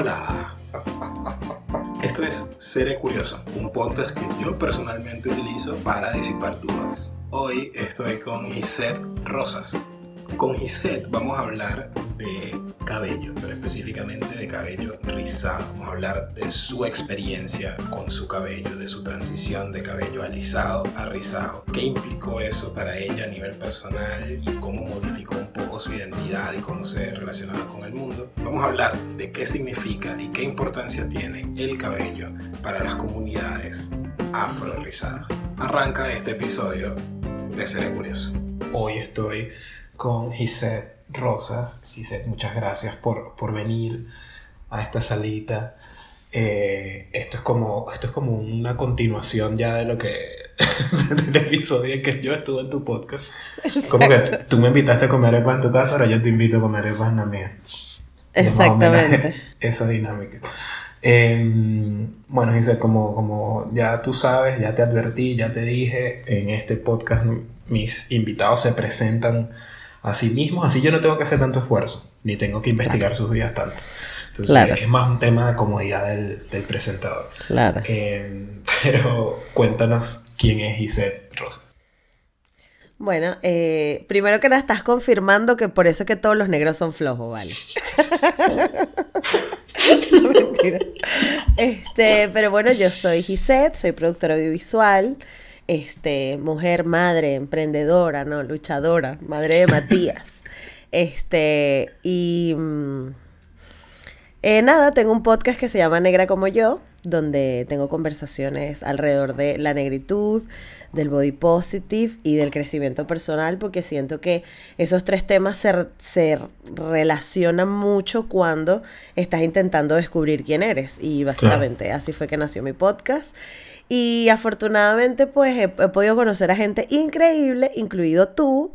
Hola. Esto es Seré Curioso, un podcast que yo personalmente utilizo para disipar dudas. Hoy estoy con Gisette Rosas. Con Gisette vamos a hablar de cabello, pero específicamente de cabello rizado. Vamos a hablar de su experiencia con su cabello, de su transición de cabello alisado a rizado. ¿Qué implicó eso para ella a nivel personal y cómo modificó un poco su identidad y cómo se relacionaba con el mundo? Vamos a hablar de qué significa y qué importancia tiene el cabello para las comunidades afro-rizadas. Arranca este episodio de Seré Curioso. Hoy estoy con Gisette Rosas. Gisette, muchas gracias por, por venir a esta salita. Eh, esto, es como, esto es como una continuación ya de lo que del episodio en que yo estuve en tu podcast. Como que tú me invitaste a comer arepas en tu casa, ahora yo te invito a comer arepas en la mía. Exactamente. Esa dinámica. Em, bueno, Gisette, como, como ya tú sabes, ya te advertí, ya te dije, en este podcast mis invitados se presentan a sí mismos, así yo no tengo que hacer tanto esfuerzo, ni tengo que investigar sus vidas tanto. Entonces es más un tema de comodidad del, presentador. Claro. Em, pero cuéntanos quién es Gisette Rosas. Bueno, eh, primero que nada estás confirmando que por eso es que todos los negros son flojos, ¿vale? no, mentira. Este, pero bueno, yo soy Gisette, soy productora audiovisual este, mujer, madre, emprendedora, ¿no? Luchadora, madre de Matías. este, y mm, eh, nada, tengo un podcast que se llama Negra como yo, donde tengo conversaciones alrededor de la negritud, del body positive y del crecimiento personal, porque siento que esos tres temas se, se relacionan mucho cuando estás intentando descubrir quién eres. Y básicamente así fue que nació mi podcast. Y afortunadamente, pues he, podido conocer a gente increíble, incluido tú.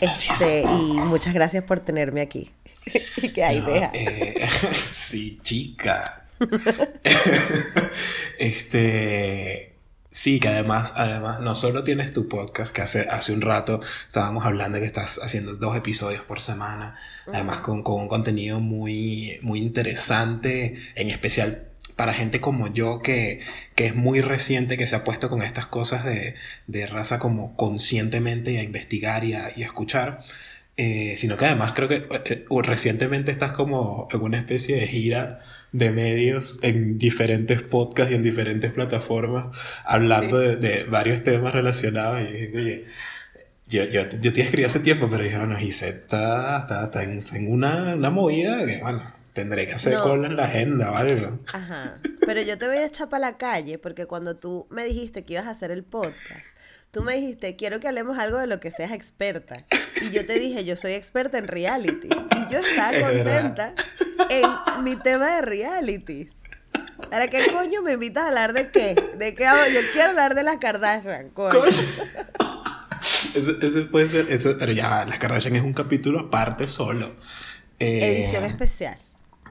Este, y muchas gracias por tenerme aquí. ¿Qué hay, deja? Eh, sí, chica. este. Sí, que además, además, no solo tienes tu podcast, que hace, hace un rato estábamos hablando de que estás haciendo dos episodios por semana, además con, con un contenido muy, muy interesante, en especial para gente como yo que, es muy reciente, que se ha puesto con estas cosas de, raza como conscientemente a investigar y a, escuchar. Eh, sino que además creo que eh, eh, recientemente estás como en una especie de gira de medios en diferentes podcasts y en diferentes plataformas hablando de, varios temas relacionados y dije, oye, yo, yo, yo te escribí hace tiempo, pero dije, bueno, y está, está, está, en, una, una movida que, bueno, Tendré que hacer cola en la agenda, ¿vale? Ajá. Pero yo te voy a echar para la calle porque cuando tú me dijiste que ibas a hacer el podcast, tú me dijiste, quiero que hablemos algo de lo que seas experta. Y yo te dije, yo soy experta en reality. Y yo estaba contenta en mi tema de reality. ¿Para qué coño me invitas a hablar de qué? ¿De qué Yo quiero hablar de las Kardashian, coño. Eso, puede ser, eso, pero ya, las Kardashian es un capítulo aparte solo. Edición eh, especial.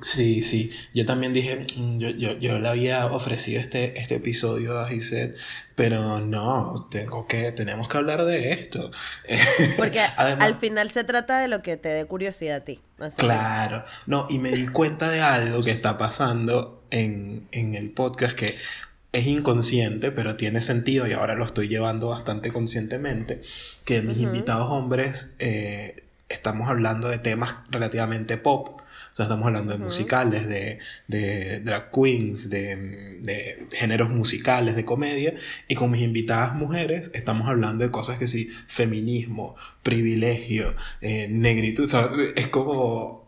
Sí, sí. Yo también dije, mm, yo, yo, yo, le había ofrecido este, este episodio a Gisette, pero no, tengo que, tenemos que hablar de esto. Porque al final se trata de lo que te dé curiosidad a ti. claro. No, y me di cuenta de algo que está pasando en, en el podcast que es inconsciente, pero tiene sentido y ahora lo estoy llevando bastante conscientemente, que mis invitados hombres eh, estamos hablando de temas relativamente pop estamos hablando de musicales, de, de, drag queens, de, de, géneros musicales, de comedia. Y con mis invitadas mujeres estamos hablando de cosas que sí, feminismo, privilegio, eh, negritud. O sea, es como...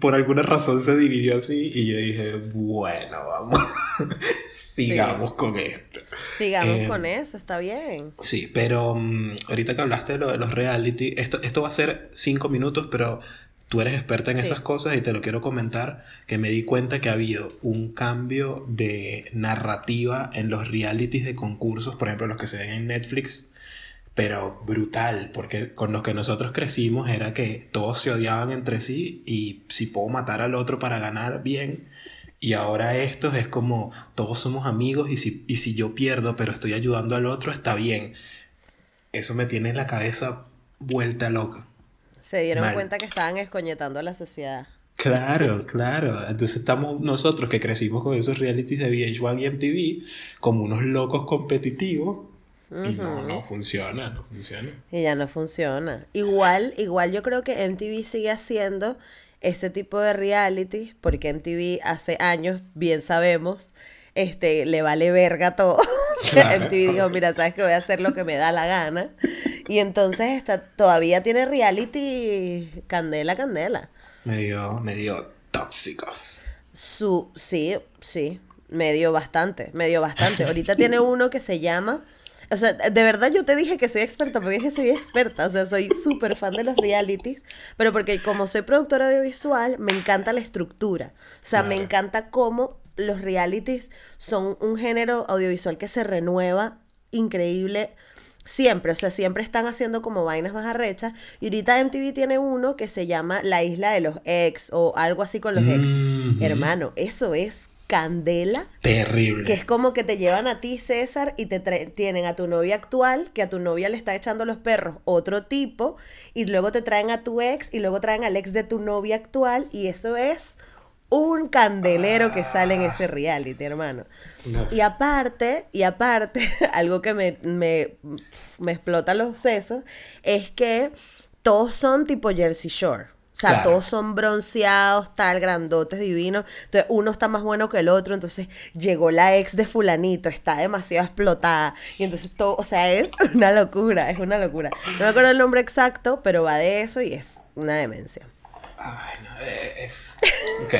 por alguna razón se dividió así y yo dije, bueno, vamos, sigamos con esto. Sigamos con eh, eso, está bien. Sí, pero mm, ahorita que hablaste de lo de los reality, esto, esto va a ser cinco minutos, pero Tú eres experta en esas cosas y te lo quiero comentar, que me di cuenta que ha habido un cambio de narrativa en los realities de concursos, por ejemplo, los que se ven en Netflix, pero brutal, porque con los que nosotros crecimos era que todos se odiaban entre sí y si puedo matar al otro para ganar, bien. Y ahora estos es como todos somos amigos y si, y si yo pierdo pero estoy ayudando al otro, está bien. Eso me tiene en la cabeza vuelta loca. Se dieron cuenta que estaban escoñetando a la sociedad. Claro, claro. Entonces estamos nosotros que crecimos con esos realities de VH1 y MTV como unos locos competitivos y no, no funciona, no funciona. Y ya no funciona. Igual, igual yo creo que MTV sigue haciendo este tipo de reality porque MTV hace años, bien sabemos, este, le vale verga todo. MTV dijo, mira, sabes que voy a hacer lo que me da la gana. Y entonces está, todavía tiene reality candela, candela. Medio, medio tóxicos. Su, sí, sí, medio bastante, medio bastante. Ahorita tiene uno que se llama... O sea, de verdad yo te dije que soy experta, porque dije que soy experta, o sea, soy súper fan de los realities, pero porque como soy productora audiovisual, me encanta la estructura, o sea, me encanta cómo los realities son un género audiovisual que se renueva increíble siempre, o sea, siempre están haciendo como vainas más arrechas. Y ahorita MTV tiene uno que se llama La Isla de los Ex o algo así con los ex. Hermano, eso es candela. Terrible. Que es como que te llevan a ti, César, y te tienen a tu novia actual, que a tu novia le está echando los perros otro tipo, y luego te traen a tu ex, y luego traen al ex de tu novia actual, y eso es un candelero que sale en ese reality, hermano. Y aparte, y aparte, algo que me, me, me explota los sesos, es que todos son tipo Jersey Shore. O sea, todos son bronceados, tal, grandotes, divinos. Entonces, uno está más bueno que el otro. Entonces, llegó la ex de fulanito, está demasiado explotada. Y entonces todo, o sea, es una locura, es una locura. No me acuerdo el nombre exacto, pero va de eso y es una demencia. Ay, no, eh, es... Ok.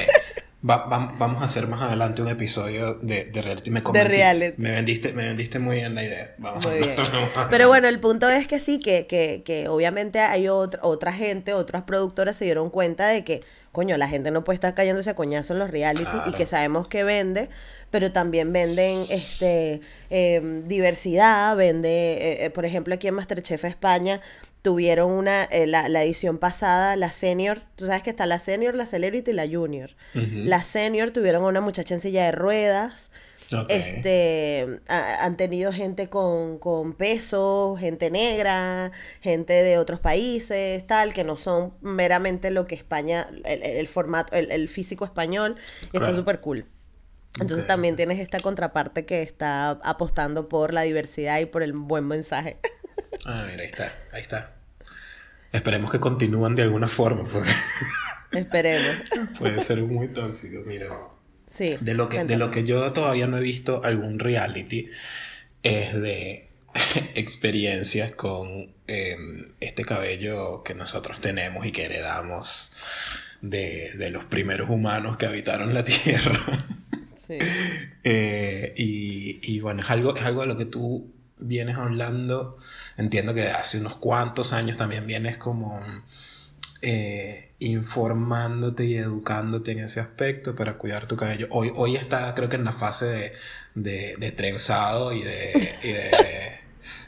vamos a hacer más adelante un episodio de, de reality. Me de reality. Me vendiste, me vendiste muy bien la idea. Vamos muy bien. Pero bueno, el punto es que sí, que, que, que obviamente hay otra, otra gente, otras productoras se dieron cuenta de que, coño, la gente no puede estar cayéndose a coñazo en los reality y que sabemos que vende, pero también venden este em, diversidad, vende, eh, eh, por ejemplo, aquí en Masterchef España tuvieron una, eh, la, edición pasada, la senior, tú sabes que está la senior, la celebrity y la junior. La senior tuvieron una muchacha en silla de ruedas. Este, han tenido gente con, con peso, gente negra, gente de otros países, tal, que no son meramente lo que España, el, formato, el, físico español, está súper cool. Entonces también tienes esta contraparte que está apostando por la diversidad y por el buen mensaje. Ah, mira, ahí está, ahí está. Esperemos que continúen de alguna forma, porque... Esperemos. Puede ser muy tóxico, mira. Sí. De lo, que, de lo que yo todavía no he visto algún reality es de experiencias con em, este cabello que nosotros tenemos y que heredamos de, de los primeros humanos que habitaron la Tierra. Sí. Eh, y, y, bueno, es algo, es algo de lo que tú vienes hablando, entiendo que hace unos cuantos años también vienes como eh, informándote y educándote en ese aspecto para cuidar tu cabello. Hoy, hoy está creo que en la fase de, de, trenzado y de,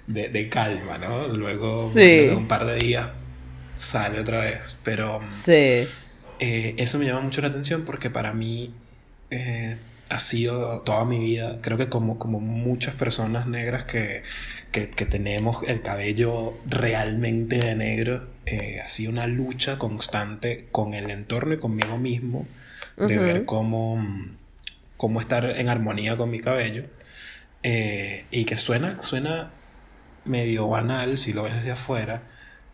de, calma, ¿no? Luego de un par de días sale otra vez, pero sí. Eh, eso me llama mucho la atención porque para mí eh, ha sido toda mi vida, creo que como, como muchas personas negras que, que, tenemos el cabello realmente de negro, eh, ha sido una lucha constante con el entorno y conmigo mismo, de ver cómo, cómo estar en armonía con mi cabello. Eh, y que suena, suena medio banal si lo ves desde afuera,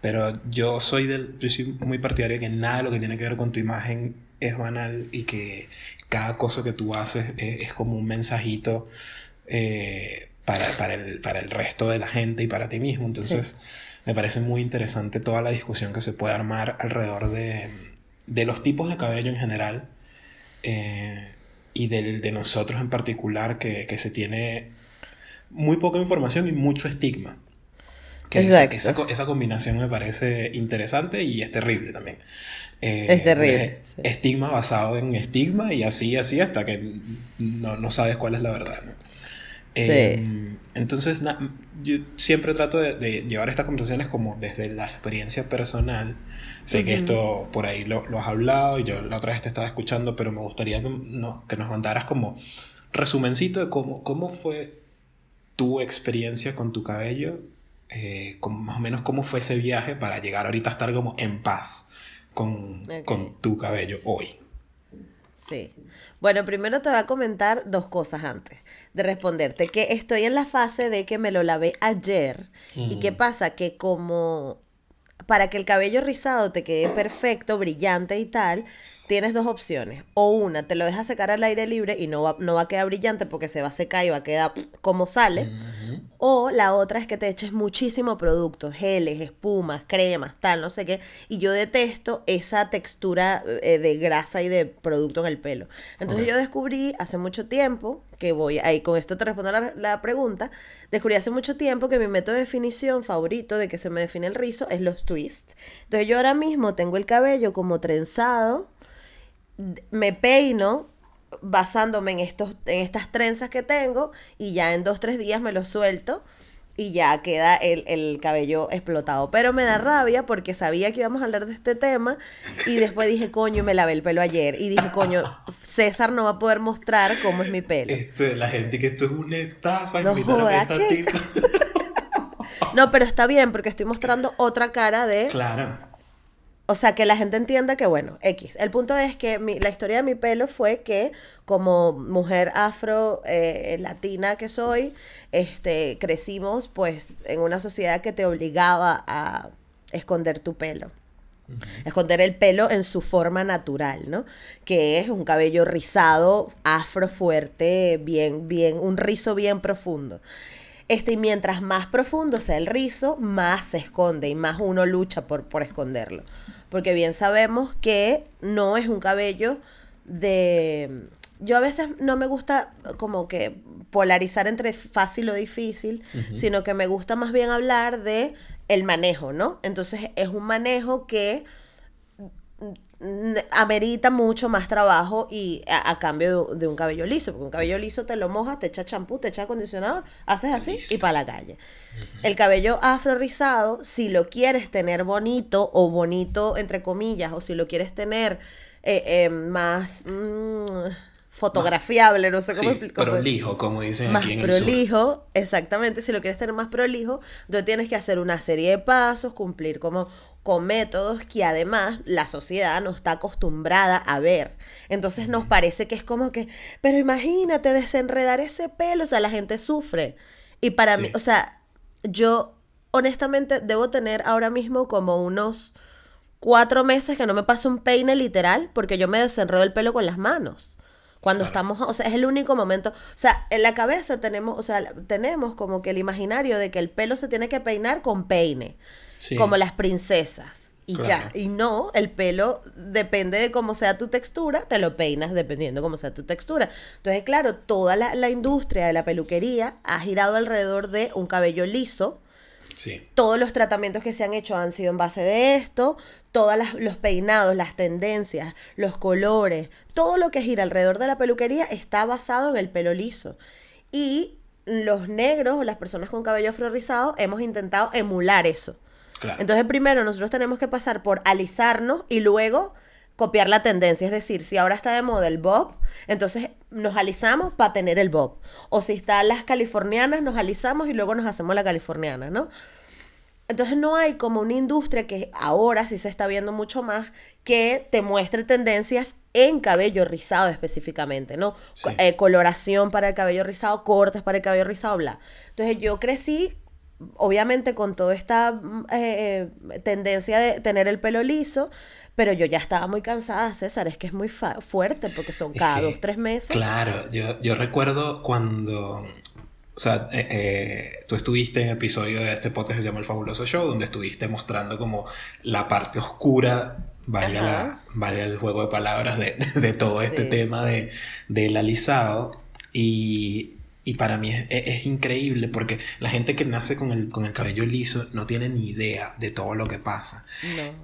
pero yo soy, del, yo soy muy partidario de que nada de lo que tiene que ver con tu imagen es banal y que cada cosa que tú haces es, como un mensajito eh, para, el, para, el, resto de la gente y para ti mismo. Entonces, me parece muy interesante toda la discusión que se puede armar alrededor de, de los tipos de cabello en general eh, y del de nosotros en particular, que, que, se tiene muy poca información y mucho estigma. Que esa, esa, combinación me parece interesante y es terrible también. Eh, es terrible. Estigma basado en estigma y así, así hasta que no, no sabes cuál es la verdad. Em, entonces, yo siempre trato de, llevar estas conversaciones como desde la experiencia personal. Sé que esto por ahí lo, lo, has hablado y yo la otra vez te estaba escuchando, pero me gustaría que, que nos mandaras como resumencito de cómo, cómo fue tu experiencia con tu cabello, eh, más o menos cómo fue ese viaje para llegar ahorita a estar como en paz con, con tu cabello hoy? Sí. Bueno, primero te voy a comentar dos cosas antes de responderte. Que estoy en la fase de que me lo lavé ayer. ¿Y qué pasa? Que como para que el cabello rizado te quede perfecto, brillante y tal, tienes dos opciones. O una, te lo dejas secar al aire libre y no va, no va a quedar brillante porque se va a secar y va a quedar como sale. O la otra es que te eches muchísimo producto, geles, espumas, cremas, tal, no sé qué. Y yo detesto esa textura eh, de grasa y de producto en el pelo. Entonces yo descubrí hace mucho tiempo, que voy, ahí con esto te respondo la, la pregunta, descubrí hace mucho tiempo que mi método de definición favorito de que se me define el rizo es los twists. Entonces yo ahora mismo tengo el cabello como trenzado me peino basándome en, estos, en estas trenzas que tengo y ya en dos, tres días me lo suelto y ya queda el, cabello explotado. Pero me da rabia porque sabía que íbamos a hablar de este tema y después dije, coño, me lavé el pelo ayer. Y dije, coño, César no va a poder mostrar cómo es mi pelo. Esto es la gente que esto es una estafa. No, no, pero está bien porque estoy mostrando otra cara de... Claro o sea, que la gente entienda que, bueno, X. El punto es que la historia de mi pelo fue que como mujer afro eh, latina que soy, este, crecimos pues en una sociedad que te obligaba a esconder tu pelo. Esconder el pelo en su forma natural, ¿no? Que es un cabello rizado, afro fuerte, bien, bien, un rizo bien profundo. Este, y mientras más profundo sea el rizo, más se esconde y más uno lucha por, por esconderlo porque bien sabemos que no es un cabello de... Yo a veces no me gusta como que polarizar entre fácil o difícil, sino que me gusta más bien hablar de el manejo, ¿no? Entonces es un manejo que amerita mucho más trabajo y a, cambio de, un cabello liso, porque un cabello liso te lo mojas, te echa champú, te echa acondicionador, haces así y para la calle. El cabello afro rizado, si lo quieres tener bonito o bonito entre comillas, o si lo quieres tener eh, eh, más... Mm, fotografiable, no sé cómo explicarlo. Prolijo, como dicen más aquí en prolijo, el sur. exactamente. Si lo quieres tener más prolijo, entonces tienes que hacer una serie de pasos, cumplir como con métodos que además la sociedad no está acostumbrada a ver. Entonces nos parece que es como que, pero imagínate desenredar ese pelo, o sea, la gente sufre. Y para mí, o sea, yo honestamente debo tener ahora mismo como unos cuatro meses que no me paso un peine literal porque yo me desenredo el pelo con las manos. Cuando estamos, o sea, es el único momento, o sea, en la cabeza tenemos, o sea, tenemos como que el imaginario de que el pelo se tiene que peinar con peine, como las princesas. Y ya, y no, el pelo depende de cómo sea tu textura, te lo peinas dependiendo cómo sea tu textura. Entonces, claro, toda la, la industria de la peluquería ha girado alrededor de un cabello liso, todos los tratamientos que se han hecho han sido en base de esto, todos los peinados, las tendencias, los colores, todo lo que gira alrededor de la peluquería está basado en el pelo liso. Y los negros o las personas con cabello afro rizado hemos intentado emular eso. Entonces primero nosotros tenemos que pasar por alisarnos y luego copiar la tendencia. Es decir, si ahora está de moda el bob, entonces nos alisamos para tener el bob. O si están las californianas, nos alisamos y luego nos hacemos la californiana, ¿no? Entonces no hay como una industria que ahora sí se está viendo mucho más que te muestre tendencias en cabello rizado específicamente, ¿no? Eh, coloración para el cabello rizado, cortes para el cabello rizado, bla. Entonces yo crecí, obviamente, con toda esta mm, eh, eh, tendencia de tener el pelo liso, pero yo ya estaba muy cansada, César, es que es muy fuerte porque son cada dos, tres meses. Claro, yo, yo recuerdo cuando o sea, eh, eh, tú estuviste en el episodio de este podcast que se llama El Fabuloso Show, donde estuviste mostrando como la parte oscura, vaya, la, el juego de palabras de, de todo este tema de, del alisado. Y, y para mí es, es, increíble porque la gente que nace con el, con el cabello liso no tiene ni idea de todo lo que pasa.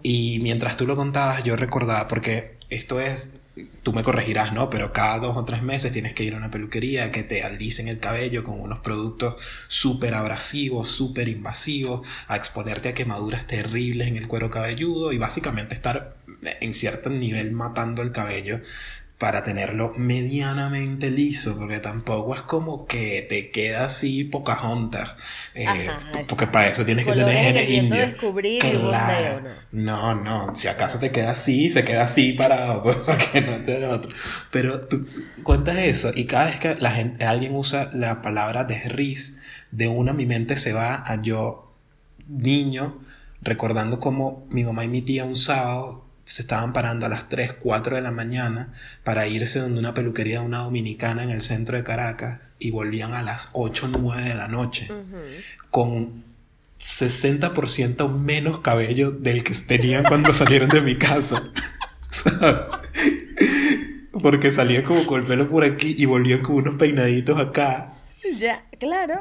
Y mientras tú lo contabas, yo recordaba, porque esto es tú me corregirás, ¿no? Pero cada dos o tres meses tienes que ir a una peluquería que te alicen el cabello con unos productos súper abrasivos, súper invasivos, a exponerte a quemaduras terribles en el cuero cabelludo y básicamente estar en cierto nivel matando el cabello para tenerlo medianamente liso, porque tampoco es como que te queda así Pocahontas, eh, porque para eso tienes que tener el indio. descubrir claro. no. no, si acaso te queda así, se queda así parado, pues, porque no te otro. Pero tú cuentas eso y cada vez que la gente, alguien usa la palabra desriz, de una mi mente se va a yo niño recordando cómo mi mamá y mi tía un sábado se estaban parando a las 3, 4 de la mañana para irse donde una peluquería de una dominicana en el centro de Caracas y volvían a las 8, 9 de la noche con 60% menos cabello del que tenían cuando salieron de mi casa. Porque salían como con el pelo por aquí y volvían con unos peinaditos acá. Ya, claro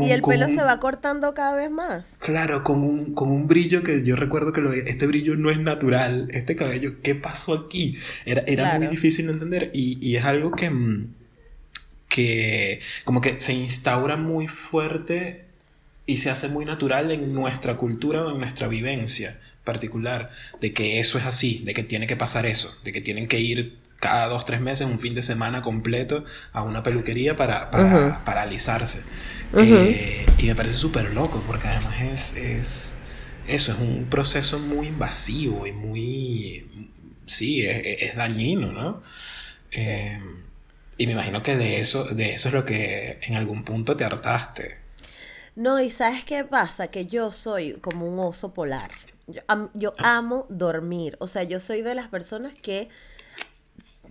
y el pelo se va cortando cada vez más. Claro, con un, con un brillo que yo recuerdo que lo, este brillo no es natural. Este cabello, ¿qué pasó aquí? Era, era muy difícil de entender y, y, es algo que, mm, que como que se instaura muy fuerte y se hace muy natural en nuestra cultura o en nuestra vivencia particular, de que eso es así, de que tiene que pasar eso, de que tienen que ir cada dos, tres meses, un fin de semana completo a una peluquería para, para, alisarse. Eh, y me parece súper loco porque además es, es, eso, es un proceso muy invasivo y muy, sí, es, dañino, ¿no? Eh, y me imagino que de eso, de eso es lo que en algún punto te hartaste. No, y ¿sabes qué pasa? Que yo soy como un oso polar. Yo, yo ah. amo dormir. O sea, yo soy de las personas que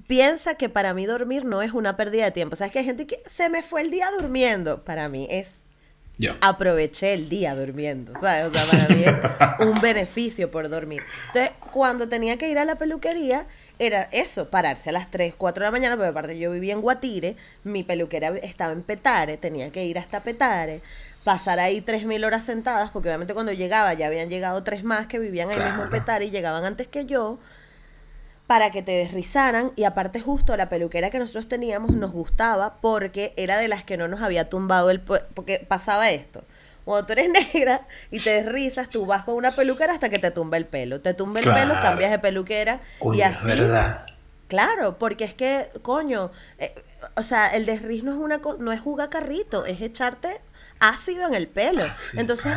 piensa que para mí dormir no es una pérdida de tiempo. O sea, es que hay gente que se me fue el día durmiendo. Para mí es yo. aproveché el día durmiendo, ¿sabes? O sea, para mí es un beneficio por dormir. Entonces, cuando tenía que ir a la peluquería, era eso, pararse a las 3, 4 de la mañana, porque aparte yo vivía en Guatire, mi peluquera estaba en Petare, tenía que ir hasta Petare, pasar ahí 3.000 horas sentadas, porque obviamente cuando llegaba ya habían llegado tres más que vivían ahí mismo en Petare y llegaban antes que yo para que te desrizaran y aparte justo la peluquera que nosotros teníamos nos gustaba porque era de las que no nos había tumbado el porque pasaba esto. Cuando tú eres negra y te desrizas, tú vas con una peluquera hasta que te tumba el pelo. Te tumba el pelo, cambias de peluquera y así. Claro, porque es que, coño, eh, o sea, el desriz no es una no es jugar carrito, es echarte ácido en el pelo. Entonces,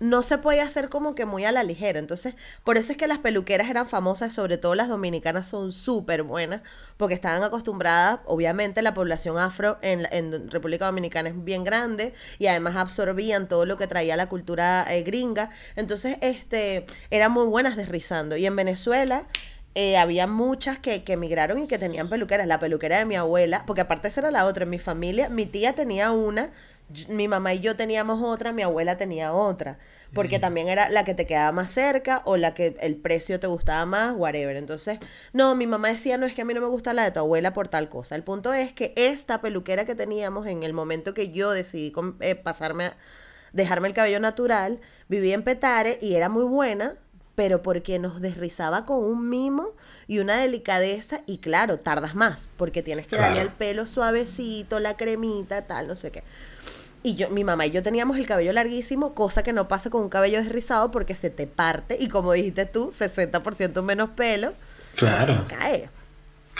no se puede hacer como que muy a la ligera. Entonces, por eso es que las peluqueras eran famosas, sobre todo las dominicanas son súper buenas, porque estaban acostumbradas, obviamente la población afro en, en, República Dominicana es bien grande y además absorbían todo lo que traía la cultura eh, gringa. Entonces, este, eran muy buenas desrizando. Y en Venezuela... Eh, había muchas que, que emigraron y que tenían peluqueras. La peluquera de mi abuela, porque aparte esa era la otra. En mi familia, mi tía tenía una mi mamá y yo teníamos otra, mi abuela tenía otra, porque también era la que te quedaba más cerca o la que el precio te gustaba más, whatever. Entonces, no, mi mamá decía, no, es que a mí no me gusta la de tu abuela por tal cosa. El punto es que esta peluquera que teníamos en el momento que yo decidí eh, pasarme a dejarme el cabello natural, vivía en Petare y era muy buena, pero porque nos desrizaba con un mimo y una delicadeza y claro, tardas más, porque tienes que darle al pelo suavecito, la cremita, tal, no sé qué. Y yo, mi mamá y yo teníamos el cabello larguísimo, cosa que no pasa con un cabello desrizado porque se te parte y como dijiste tú, 60% menos pelo. Claro. Se cae.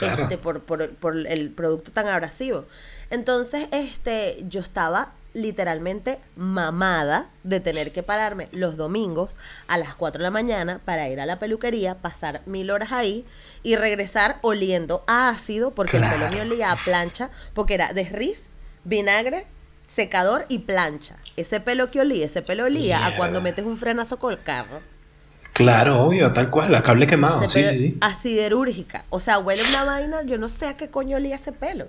Este, por, por, por, el producto tan abrasivo. Entonces, este, yo estaba literalmente mamada de tener que pararme los domingos a las 4 de la mañana para ir a la peluquería, pasar mil horas ahí y regresar oliendo a ácido porque el pelo me olía a plancha, porque era desriz, vinagre secador y plancha. Ese pelo que olía, ese pelo olía a cuando metes un frenazo con el carro. Claro, obvio, tal cual, la cable quemado, sí, sí, A siderúrgica. O sea, huele una vaina, yo no sé a qué coño olía ese pelo.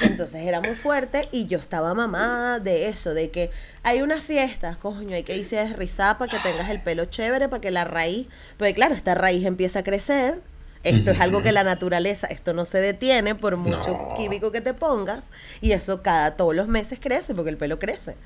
Entonces era muy fuerte y yo estaba mamada de eso, de que hay unas fiestas, coño, hay que irse a desrizar para que tengas el pelo chévere, para que la raíz, porque claro, esta raíz empieza a crecer esto es algo que la naturaleza, esto no se detiene por mucho químico que te pongas y eso cada todos los meses crece porque el pelo crece.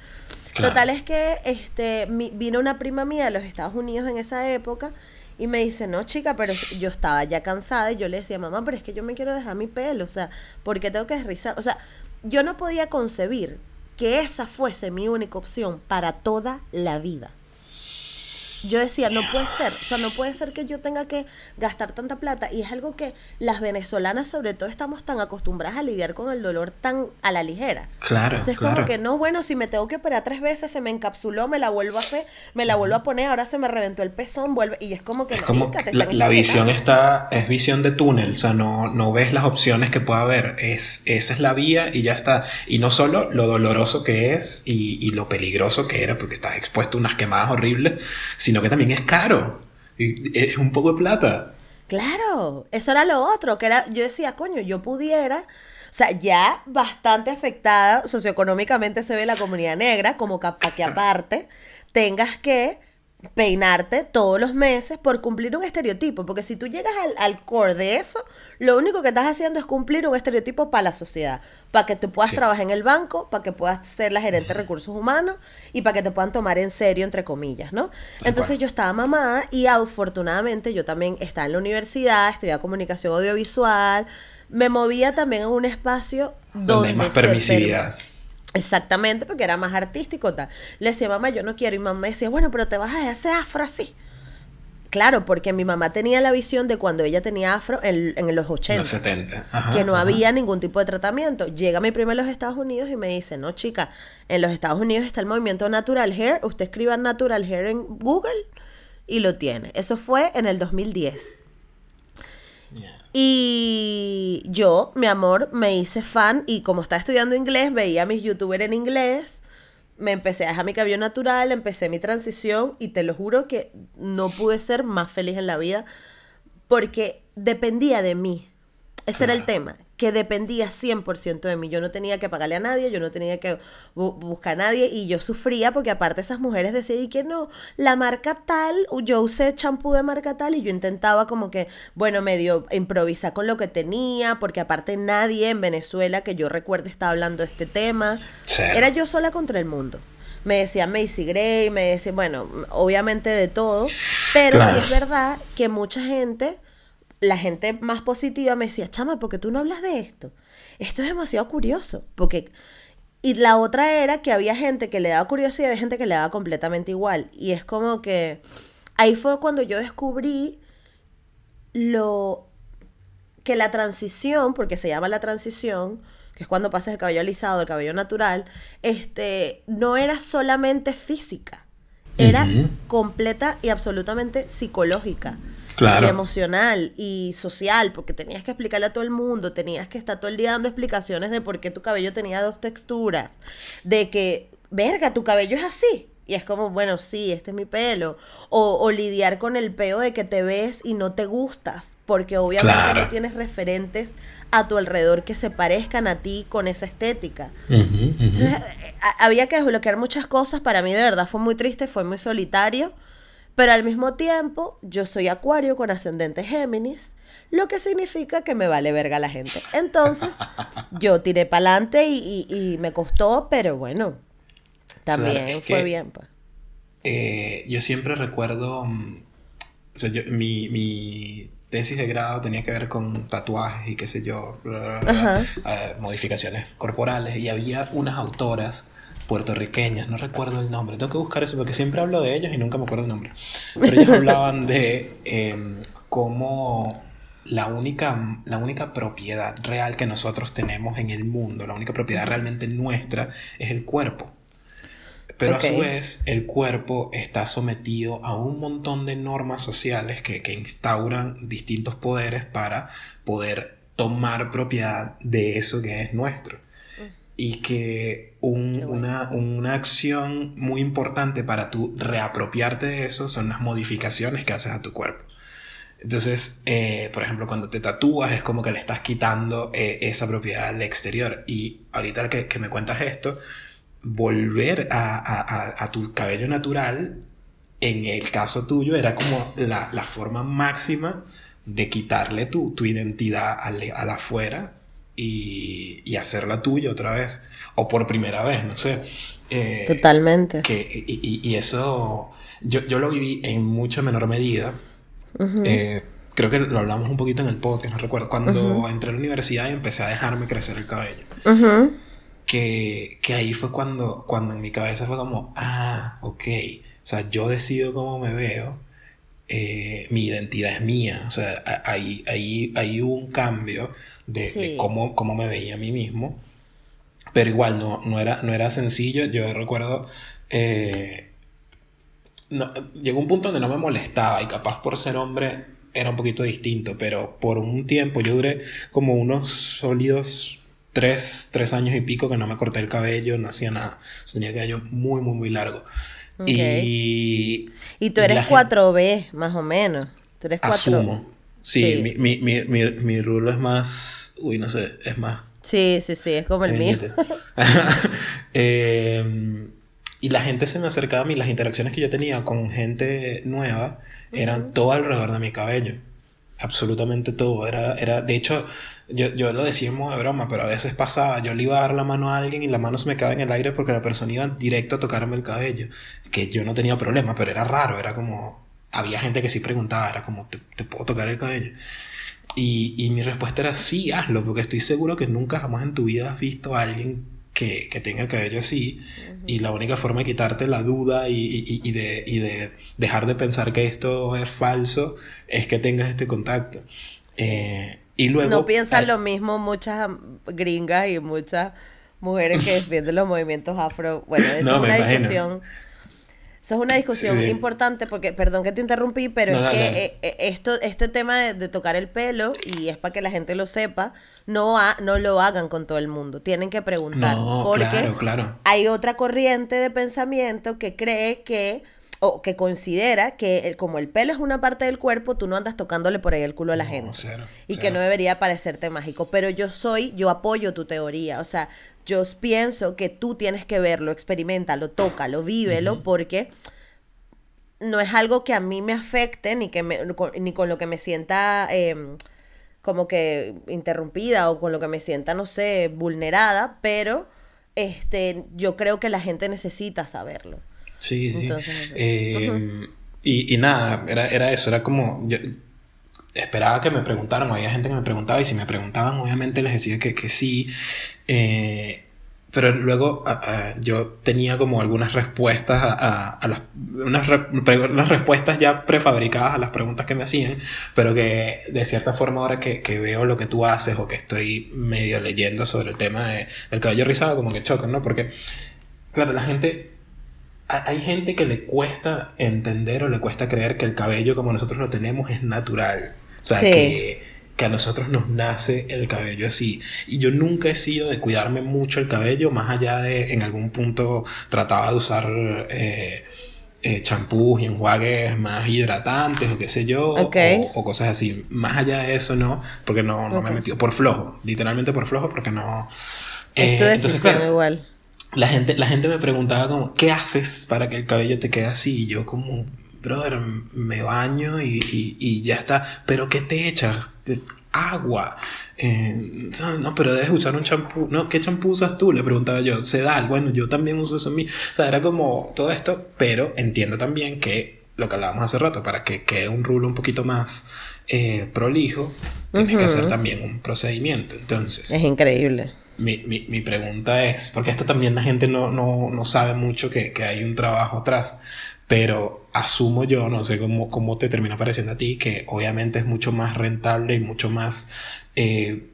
Total es que este vino una prima mía de los Estados Unidos en esa época y me dice, no chica, pero yo estaba ya cansada y yo le decía, mamá, pero es que yo me quiero dejar mi pelo, o sea, ¿por qué tengo que desrizar? O sea, yo no podía concebir que esa fuese mi única opción para toda la vida. Yo decía, no puede ser, o sea, no puede ser que yo tenga que gastar tanta plata. Y es algo que las venezolanas, sobre todo, estamos tan acostumbradas a lidiar con el dolor tan a la ligera. Claro. Entonces, es como que no, bueno, si me tengo que operar tres veces, se me encapsuló, me la vuelvo a hacer, me la vuelvo a poner, ahora se me reventó el pezón, vuelve. Y es como que es como la, visión está, es visión de túnel, o sea, no, no ves las opciones que pueda haber. Es, esa es la vía y ya está. Y no solo lo doloroso que es y, y lo peligroso que era, porque estás expuesto a unas quemadas horribles, sino que también es caro. Y es un poco de plata. Claro, eso era lo otro, que era, yo decía, coño, yo pudiera, o sea, ya bastante afectada socioeconómicamente se ve la comunidad negra, como para que aparte tengas que peinarte todos los meses por cumplir un estereotipo, porque si tú llegas al, core de eso, lo único que estás haciendo es cumplir un estereotipo para la sociedad, para que te puedas trabajar en el banco, para que puedas ser la gerente de recursos humanos y para que te puedan tomar en serio, entre comillas, ¿no? Entonces yo estaba mamada y afortunadamente yo también estaba en la universidad, estudiaba comunicación audiovisual, me movía también en un espacio donde, hay más permisividad. Exactamente, porque era más artístico. Tal. Le decía, mamá, yo no quiero. Y mamá decía, bueno, pero te vas a hacer afro así. Claro, porque mi mamá tenía la visión de cuando ella tenía afro en, los 80. Los 70. que no había ningún tipo de tratamiento. Llega mi prima a los Estados Unidos y me dice, no, chica, en los Estados Unidos está el movimiento Natural Hair. Usted escriba Natural Hair en Google y lo tiene. Eso fue en el 2010. Y yo, mi amor, me hice fan y como estaba estudiando inglés, veía a mis youtubers en inglés, me empecé a dejar mi cabello natural, empecé mi transición y te lo juro que no pude ser más feliz en la vida porque dependía de mí. Ese era el tema, que dependía 100% de mí. Yo no tenía que pagarle a nadie, yo no tenía que buscar a nadie y yo sufría porque aparte esas mujeres decían que no, la marca tal, yo usé champú de marca tal y yo intentaba como que, bueno, medio improvisar con lo que tenía porque aparte nadie en Venezuela que yo recuerde estaba hablando de este tema. Era yo sola contra el mundo me decía Macy Gray, me decía, bueno, obviamente de todo, pero sí es verdad que mucha gente la gente más positiva me decía, chama, ¿por qué tú no hablas de esto? Esto es demasiado curioso, porque... Y la otra era que había gente que le daba curiosidad y había gente que le daba completamente igual. Y es como que ahí fue cuando yo descubrí lo que la transición, porque se llama la transición, que es cuando pasas el cabello alisado el cabello natural, este, no era solamente física, era completa y absolutamente psicológica y emocional y social, porque tenías que explicarle a todo el mundo, tenías que estar todo el día dando explicaciones de por qué tu cabello tenía dos texturas, de que, verga, tu cabello es así. Y es como, bueno, sí, este es mi pelo. O, lidiar con el peo de que te ves y no te gustas, porque obviamente no tienes referentes a tu alrededor que se parezcan a ti con esa estética. Entonces, eh, había que desbloquear muchas cosas. Para mí, de verdad, fue muy triste, fue muy solitario. Pero al mismo tiempo, yo soy Acuario con ascendente Géminis, lo que significa que me vale verga la gente. Entonces, yo tiré para adelante y, me costó, pero bueno, también fue bien. Pues. Eh, yo siempre recuerdo, mm, o sea, yo, mi, mi, tesis de grado tenía que ver con tatuajes y qué sé yo, eh, modificaciones corporales, y había unas autoras puertorriqueñas, no recuerdo el nombre, tengo que buscar eso porque siempre hablo de ellos y nunca me acuerdo el nombre. Pero ellos hablaban de em, cómo la única, la única propiedad real que nosotros tenemos en el mundo, la única propiedad realmente nuestra, es el cuerpo. Pero a su vez, el cuerpo está sometido a un montón de normas sociales que, que instauran distintos poderes para poder tomar propiedad de eso que es nuestro y que una, una, acción muy importante para tú reapropiarte de eso son las modificaciones que haces a tu cuerpo. Entonces, eh, por ejemplo, cuando te tatúas es como que le estás quitando eh, esa propiedad al exterior. Y ahorita que, que me cuentas esto, volver a, a, a, tu cabello natural, en el caso tuyo, era como la, la forma máxima de quitarle tu, tu identidad al, al afuera y, y, hacerla tuya otra vez. O por primera vez, no sé. Eh, Totalmente. Que, y, y, eso yo, yo, lo viví en mucha menor medida. Eh, creo que lo hablamos un poquito en el podcast, no recuerdo. Cuando entré a la universidad y empecé a dejarme crecer el cabello. Que, que, ahí fue cuando, cuando en mi cabeza fue como, ah, ok, O sea, yo decido cómo me veo, eh, mi identidad es mía. O sea, ahí, ahí, ahí hubo un cambio de, cómo, cómo, me veía a mí mismo. Pero igual no, no, era, no era sencillo. Yo recuerdo... Eh, llegó un punto donde no me molestaba y capaz por ser hombre era un poquito distinto, pero por un tiempo yo duré como unos sólidos tres, tres años y pico que no me corté el cabello, no hacía nada. Tenía el cabello muy, muy, muy largo. Y, y tú eres 4B, más o menos. Tú eres 4 Asumo. Sí, Mi, mi, mi, mi, mi rulo es más. Uy, no sé, es más. Sí, sí, sí, es como el mío. eh, y la gente se me acercaba a mí, las interacciones que yo tenía con gente nueva eran todo alrededor de mi cabello. Absolutamente todo. Era, era, de hecho, yo, yo lo decíamos de broma, pero a veces pasaba, yo le iba a dar la mano a alguien y la mano se me quedaba en el aire porque la persona iba directo a tocarme el cabello. Que yo no tenía problema, pero era raro, era como, había gente que sí preguntaba, era como, ¿te, te puedo tocar el cabello? Y, y mi respuesta era sí, hazlo, porque estoy seguro que nunca jamás en tu vida has visto a alguien que, que, tenga el cabello así y la única forma de quitarte la duda y, y, y, de, y, de, dejar de pensar que esto es falso es que tengas este contacto. Eh, y luego... No piensan lo mismo muchas gringas y muchas mujeres que defienden los movimientos afro. Bueno, esa es una discusión eso es una discusión importante porque, perdón que te interrumpí, pero es que eh, eh, esto, este tema de, tocar el pelo, y es para que la gente lo sepa, no, no lo hagan con todo el mundo. Tienen que preguntar. porque hay otra corriente de pensamiento que cree que o que considera que como el pelo es una parte del cuerpo, tú no andas tocándole por ahí el culo a la gente. y que no debería parecerte mágico. Pero yo soy, yo apoyo tu teoría. O sea, yo pienso que tú tienes que verlo, experimentalo, tócalo, vívelo, porque no es algo que a mí me afecte, ni, que ni con lo que me sienta em, como que interrumpida o con lo que me sienta, no sé, vulnerada, pero este, yo creo que la gente necesita saberlo. Sí, sí. Eh, y, y, nada, era, era eso, era como... Yo esperaba que me preguntaran, había gente que me preguntaba y si me preguntaban obviamente les decía que, que sí. Eh, pero luego yo tenía como algunas respuestas a, a, las unas, unas, respuestas ya prefabricadas a las preguntas que me hacían pero que de cierta forma ahora que, que, veo lo que tú haces o que estoy medio leyendo sobre el tema de, del cabello rizado como que chocan no porque claro la gente hay gente que le cuesta entender o le cuesta creer que el cabello como nosotros lo tenemos es natural. O sea, que, que, a nosotros nos nace el cabello así. Y yo nunca he sido de cuidarme mucho el cabello, más allá de en algún punto trataba de usar eh, eh, champús y enjuagues más hidratantes o qué sé yo, o, cosas así. Más allá de eso no, porque no, no me he metido por flojo, literalmente por flojo, porque no... Esto es entonces, igual la gente, la gente me preguntaba como, ¿qué haces para que el cabello te quede así? Y yo como, brother, me baño y, y, ya está. ¿Pero qué te echas? Agua. Eh, no, pero debes usar un champú. No, ¿qué champú usas tú? Le preguntaba yo. Sedal. Bueno, yo también uso eso en mí. O sea, era como todo esto, pero entiendo también que lo que hablábamos hace rato, para que quede un rulo un poquito más eh, prolijo, tienes que hacer también un procedimiento. Entonces. Es increíble mi, mi, mi, pregunta es, porque esto también la gente no, no, no sabe mucho que, que, hay un trabajo atrás, pero asumo yo, no sé cómo, cómo te termina pareciendo a ti, que obviamente es mucho más rentable y mucho más eh,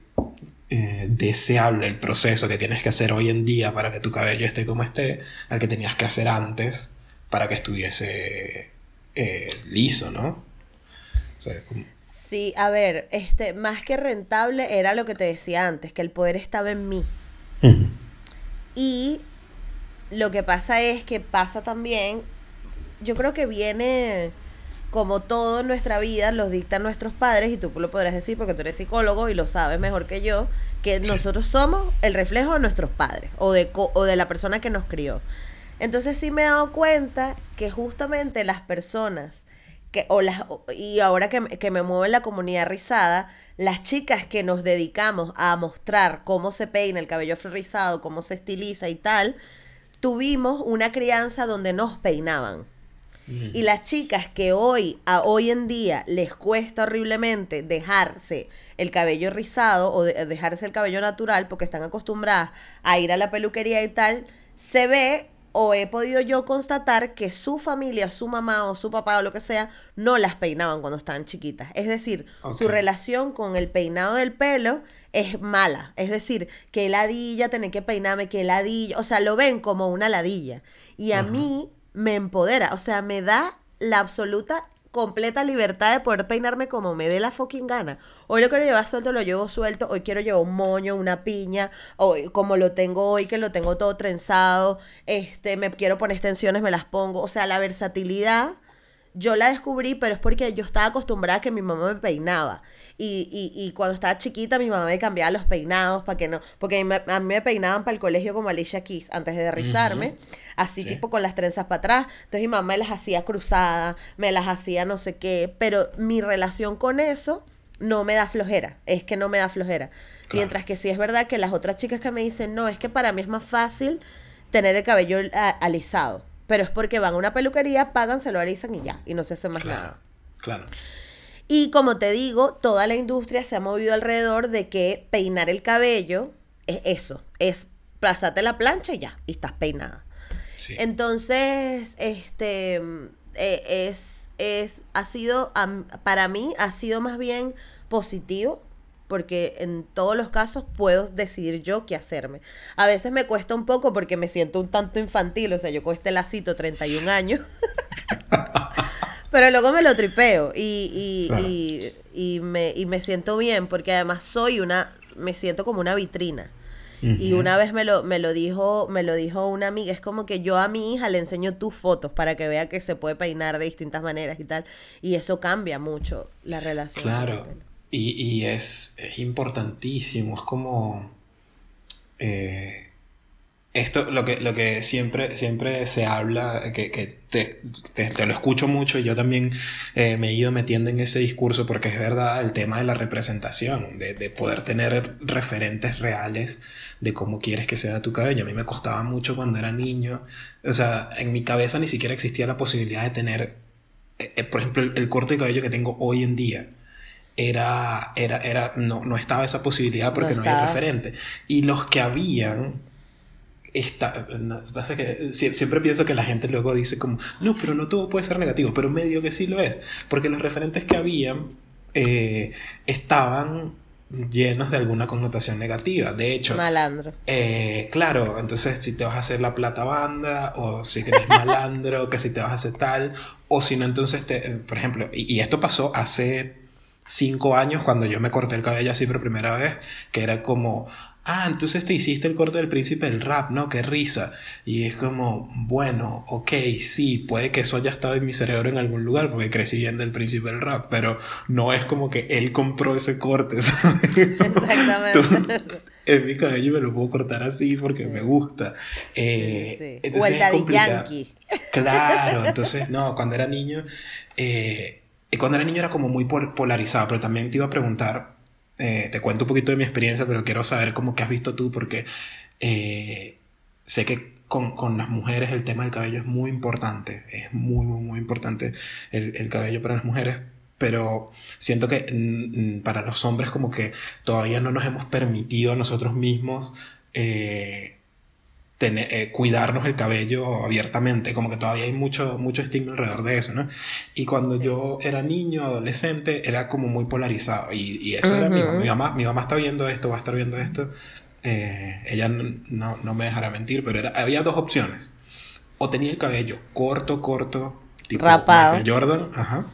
eh, deseable el proceso que tienes que hacer hoy en día para que tu cabello esté como esté, al que tenías que hacer antes para que estuviese eh, liso, ¿no? O sea, como... Sí, a ver, este, más que rentable era lo que te decía antes, que el poder estaba en mí. Y lo que pasa es que pasa también, yo creo que viene como todo en nuestra vida, los dictan nuestros padres, y tú lo podrás decir porque tú eres psicólogo y lo sabes mejor que yo, que nosotros somos el reflejo de nuestros padres o de, o de la persona que nos crió. Entonces sí me he dado cuenta que justamente las personas que, o las, y ahora que, que, me muevo en la comunidad rizada, las chicas que nos dedicamos a mostrar cómo se peina el cabello rizado, cómo se estiliza y tal, tuvimos una crianza donde nos peinaban. Y las chicas que hoy, a hoy en día, les cuesta horriblemente dejarse el cabello rizado o dejarse el cabello natural porque están acostumbradas a ir a la peluquería y tal, se ve o he podido yo constatar que su familia, su mamá o su papá o lo que sea, no las peinaban cuando estaban chiquitas. Es decir, su relación con el peinado del pelo es mala. Es decir, que ladilla, tener que peinarme, que ladilla. O sea, lo ven como una ladilla. Y a mí me empodera, o sea, me da la absoluta completa libertad de poder peinarme como me dé la fucking gana. Hoy lo quiero llevar suelto, lo llevo suelto. Hoy quiero llevar un moño, una piña. Hoy, como lo tengo hoy, que lo tengo todo trenzado. Este, me quiero poner extensiones, me las pongo. O sea, la versatilidad yo la descubrí, pero es porque yo estaba acostumbrada a que mi mamá me peinaba. Y, y, y cuando estaba chiquita, mi mamá me cambiaba los peinados para que no. Porque a mí me peinaban para el colegio como Alicia Keys antes de rizarme. Así, tipo con las trenzas para atrás. Entonces mi mamá me las hacía cruzadas, me las hacía no sé qué. Pero mi relación con eso no me da flojera. Es que no me da flojera. Mientras que sí es verdad que las otras chicas que me dicen, no, es que para mí es más fácil tener el cabello alisado pero es porque van a una peluquería, pagan, se lo alisan y ya, y no se hace más nada. Claro. Y como te digo, toda la industria se ha movido alrededor de que peinar el cabello es eso, es plazarte la plancha y ya, y estás peinada. Sí. Entonces, este, eh, es, es, ha sido, para mí, ha sido más bien positivo porque en todos los casos puedo decidir yo qué hacerme. A veces me cuesta un poco porque me siento un tanto infantil, o sea, yo con este lacito 31 años, pero luego me lo tripeo y, y, y, me, y me siento bien porque además soy una, me siento como una vitrina. Y una vez me lo, me lo dijo, me lo dijo una amiga, es como que yo a mi hija le enseño tus fotos para que vea que se puede peinar de distintas maneras y tal. Y eso cambia mucho la relación. Claro. Y, es, importantísimo, es como... Eh, esto, lo que, lo que siempre, siempre se habla, que, que te, te, lo escucho mucho y yo también eh, me he ido metiendo en ese discurso porque es verdad el tema de la representación, de, de, poder tener referentes reales de cómo quieres que sea tu cabello. A mí me costaba mucho cuando era niño, o sea, en mi cabeza ni siquiera existía la posibilidad de tener, eh, por ejemplo, el corte de cabello que tengo hoy en día era, era, era, no, no estaba esa posibilidad porque no, había referente. Y los que habían, Está, que siempre pienso que la gente luego dice como, no, pero no todo puede ser negativo, pero medio que sí lo es, porque los referentes que habían eh, estaban llenos de alguna connotación negativa. De hecho, malandro. Eh, claro, entonces si te vas a hacer la plata banda, o si eres malandro, que si te vas a hacer tal, o si no, entonces, te, por ejemplo, y esto pasó hace cinco años cuando yo me corté el cabello así por primera vez, que era como, ah, entonces te hiciste el corte del príncipe del rap, ¿no? Qué risa. Y es como, bueno, ok, sí, puede que eso haya estado en mi cerebro en algún lugar, porque crecí viendo el príncipe del rap, pero no es como que él compró ese corte, ¿sabes? Exactamente. en mi cabello me lo puedo cortar así porque me gusta. Eh, sí, de Yankee. Claro, entonces, no, cuando era niño, eh, cuando era niño era como muy polarizado, pero también te iba a preguntar, eh, te cuento un poquito de mi experiencia, pero quiero saber cómo que has visto tú, porque eh, sé que con, con, las mujeres el tema del cabello es muy importante, es muy, muy, muy importante el, el cabello para las mujeres, pero siento que mm, mm, para los hombres como que todavía no nos hemos permitido nosotros mismos eh, tener, eh, cuidarnos el cabello abiertamente, como que todavía hay mucho, mucho estigma alrededor de eso, ¿no? Y cuando yo era niño, adolescente, era como muy polarizado y, y eso era mi, mi, mamá, mi mamá está viendo esto, va a estar viendo esto, eh, ella no, no, me dejará mentir, pero era, había dos opciones. O tenía el cabello corto, corto, tipo Rapado. Jordan, ajá.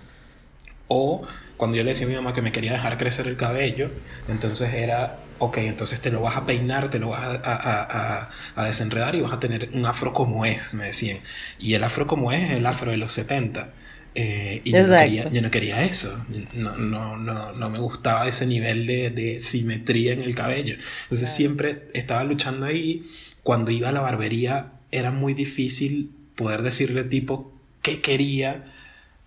O cuando yo le decía a mi mamá que me quería dejar crecer el cabello, entonces era ok, entonces te lo vas a peinar, te lo vas a, desenredar y vas a tener un afro como es, me decían. Y el afro como es, el afro de los 70. Eh, y yo no, quería, yo no, quería, eso, no, no, no, no me gustaba ese nivel de, simetría en el cabello. Entonces siempre estaba luchando ahí. Cuando iba a la barbería era muy difícil poder decirle tipo qué quería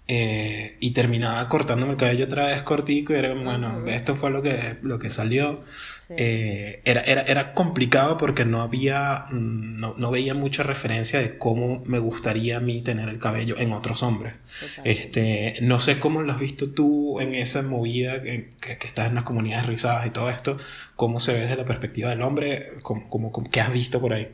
eh, y terminaba cortándome el cabello otra vez cortico y era bueno, esto fue lo que, lo que salió. Eh, era, era, era, complicado porque no había, mm, no, no, veía mucha referencia de cómo me gustaría a mí tener el cabello en otros hombres. Este, no sé cómo lo has visto tú en esa movida que, que, estás en las comunidades rizadas y todo esto, cómo se ve desde la perspectiva del hombre, ¿Cómo, cómo, qué has visto por ahí.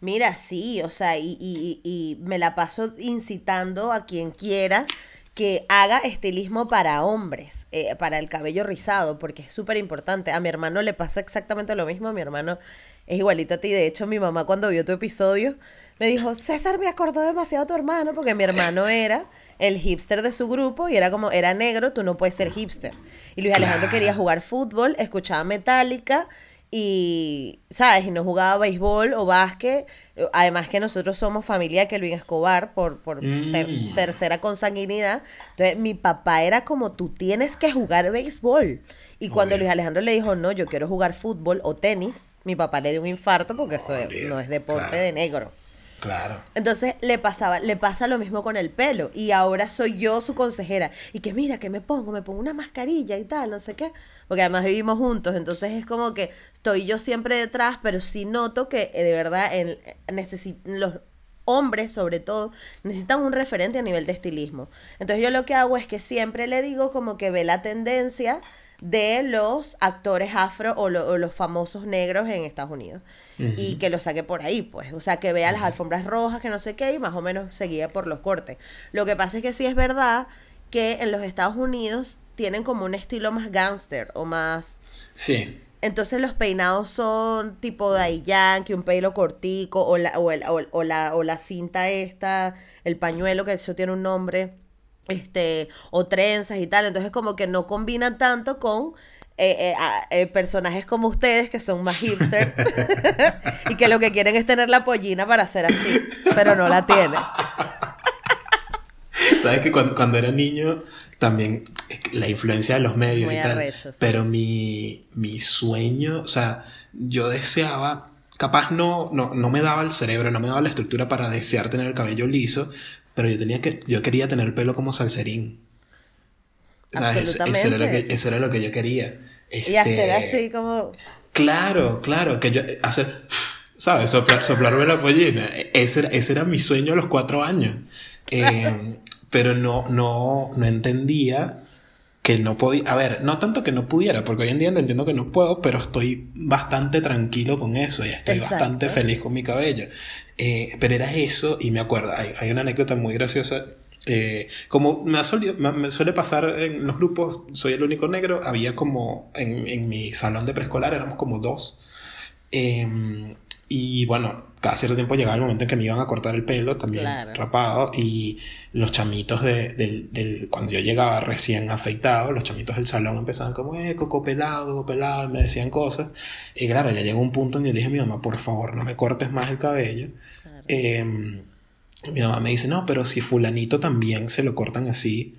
Mira, sí, o sea, y, y, y me la paso incitando a quien quiera que haga estilismo para hombres, eh, para el cabello rizado, porque es súper importante. A mi hermano le pasa exactamente lo mismo, a mi hermano es igualito a ti. De hecho, mi mamá cuando vio tu episodio me dijo, César me acordó demasiado a tu hermano, porque mi hermano era el hipster de su grupo y era como, era negro, tú no puedes ser hipster. Y Luis Alejandro quería jugar fútbol, escuchaba Metallica y, ¿sabes? Y no jugaba béisbol o básquet. Además que nosotros somos familia de Kelvin Escobar por, por Mm. tercera consanguinidad. Entonces mi papá era como, tú tienes que jugar béisbol. Y cuando. Luis Alejandro le dijo, no, yo quiero jugar fútbol o tenis, mi papá le dio un infarto porque eso no es deporte claro. de negro. Claro. Entonces le pasaba, le pasa lo mismo con el pelo. Y ahora soy yo su consejera. Y que mira, que me pongo, me pongo una mascarilla y tal, no sé qué. Porque además vivimos juntos. Entonces es como que estoy yo siempre detrás, pero sí noto que eh, de verdad en, necesi- los hombres sobre todo necesitan un referente a nivel de estilismo. Entonces yo lo que hago es que siempre le digo como que ve la tendencia de los actores afro o, lo- o los famosos negros en Estados Unidos. Y que lo saque por ahí, pues, o sea, que vea las alfombras rojas, que no sé qué, y más o menos seguía por los cortes. Lo que pasa es que sí es verdad que en los Estados Unidos tienen como un estilo más gangster o más... Sí. Entonces los peinados son tipo Daddy Yankee, un pelo cortico, o la, o, el- o o la, o la cinta esta, el pañuelo, que eso tiene un nombre, este, o trenzas y tal. Entonces como que no combinan tanto con eh, eh, eh, personajes como ustedes, que son más hipster, y que lo que quieren es tener la pollina para hacer así, pero no la tiene. Sabes que cuando, cuando era niño también la influencia de los medios Muy y tal, arrecho, sí. pero mi, mi sueño, o sea, yo deseaba, capaz no, no, no me daba el cerebro, no me daba la estructura para desear tener el cabello liso, pero yo tenía que, yo quería tener el pelo como salserín. ¿Sabes? Eso, era lo que, eso era lo que yo quería. Y hacer Este, así como... Claro, claro, que yo hacer, ¿sabes? Soplar, soplarme la pollina. Ese era, ese era mi sueño a los cuatro años. Eh, pero no, no, no entendía que no podía. A ver, no tanto que no pudiera, porque hoy en día entiendo que no puedo, pero estoy bastante tranquilo con eso y estoy Exacto. bastante feliz con mi cabello. Eh, pero era eso, y me acuerdo, hay, hay una anécdota muy graciosa. eh, como me, solido- me- me suele pasar en los grupos, soy el único negro, había como en, en mi salón de preescolar éramos como dos. Eh, y bueno, cada cierto tiempo llegaba el momento en que me iban a cortar el pelo, también Claro. rapado, y los chamitos de, del, del- cuando yo llegaba recién afeitado, los chamitos del salón empezaban como, eh, coco pelado, coco pelado, y me decían cosas. Y claro, ya llegó un punto en que dije a mi mamá, por favor, no me cortes más el cabello. Claro. Eh, mi mamá me dice, no, pero si fulanito también se lo cortan así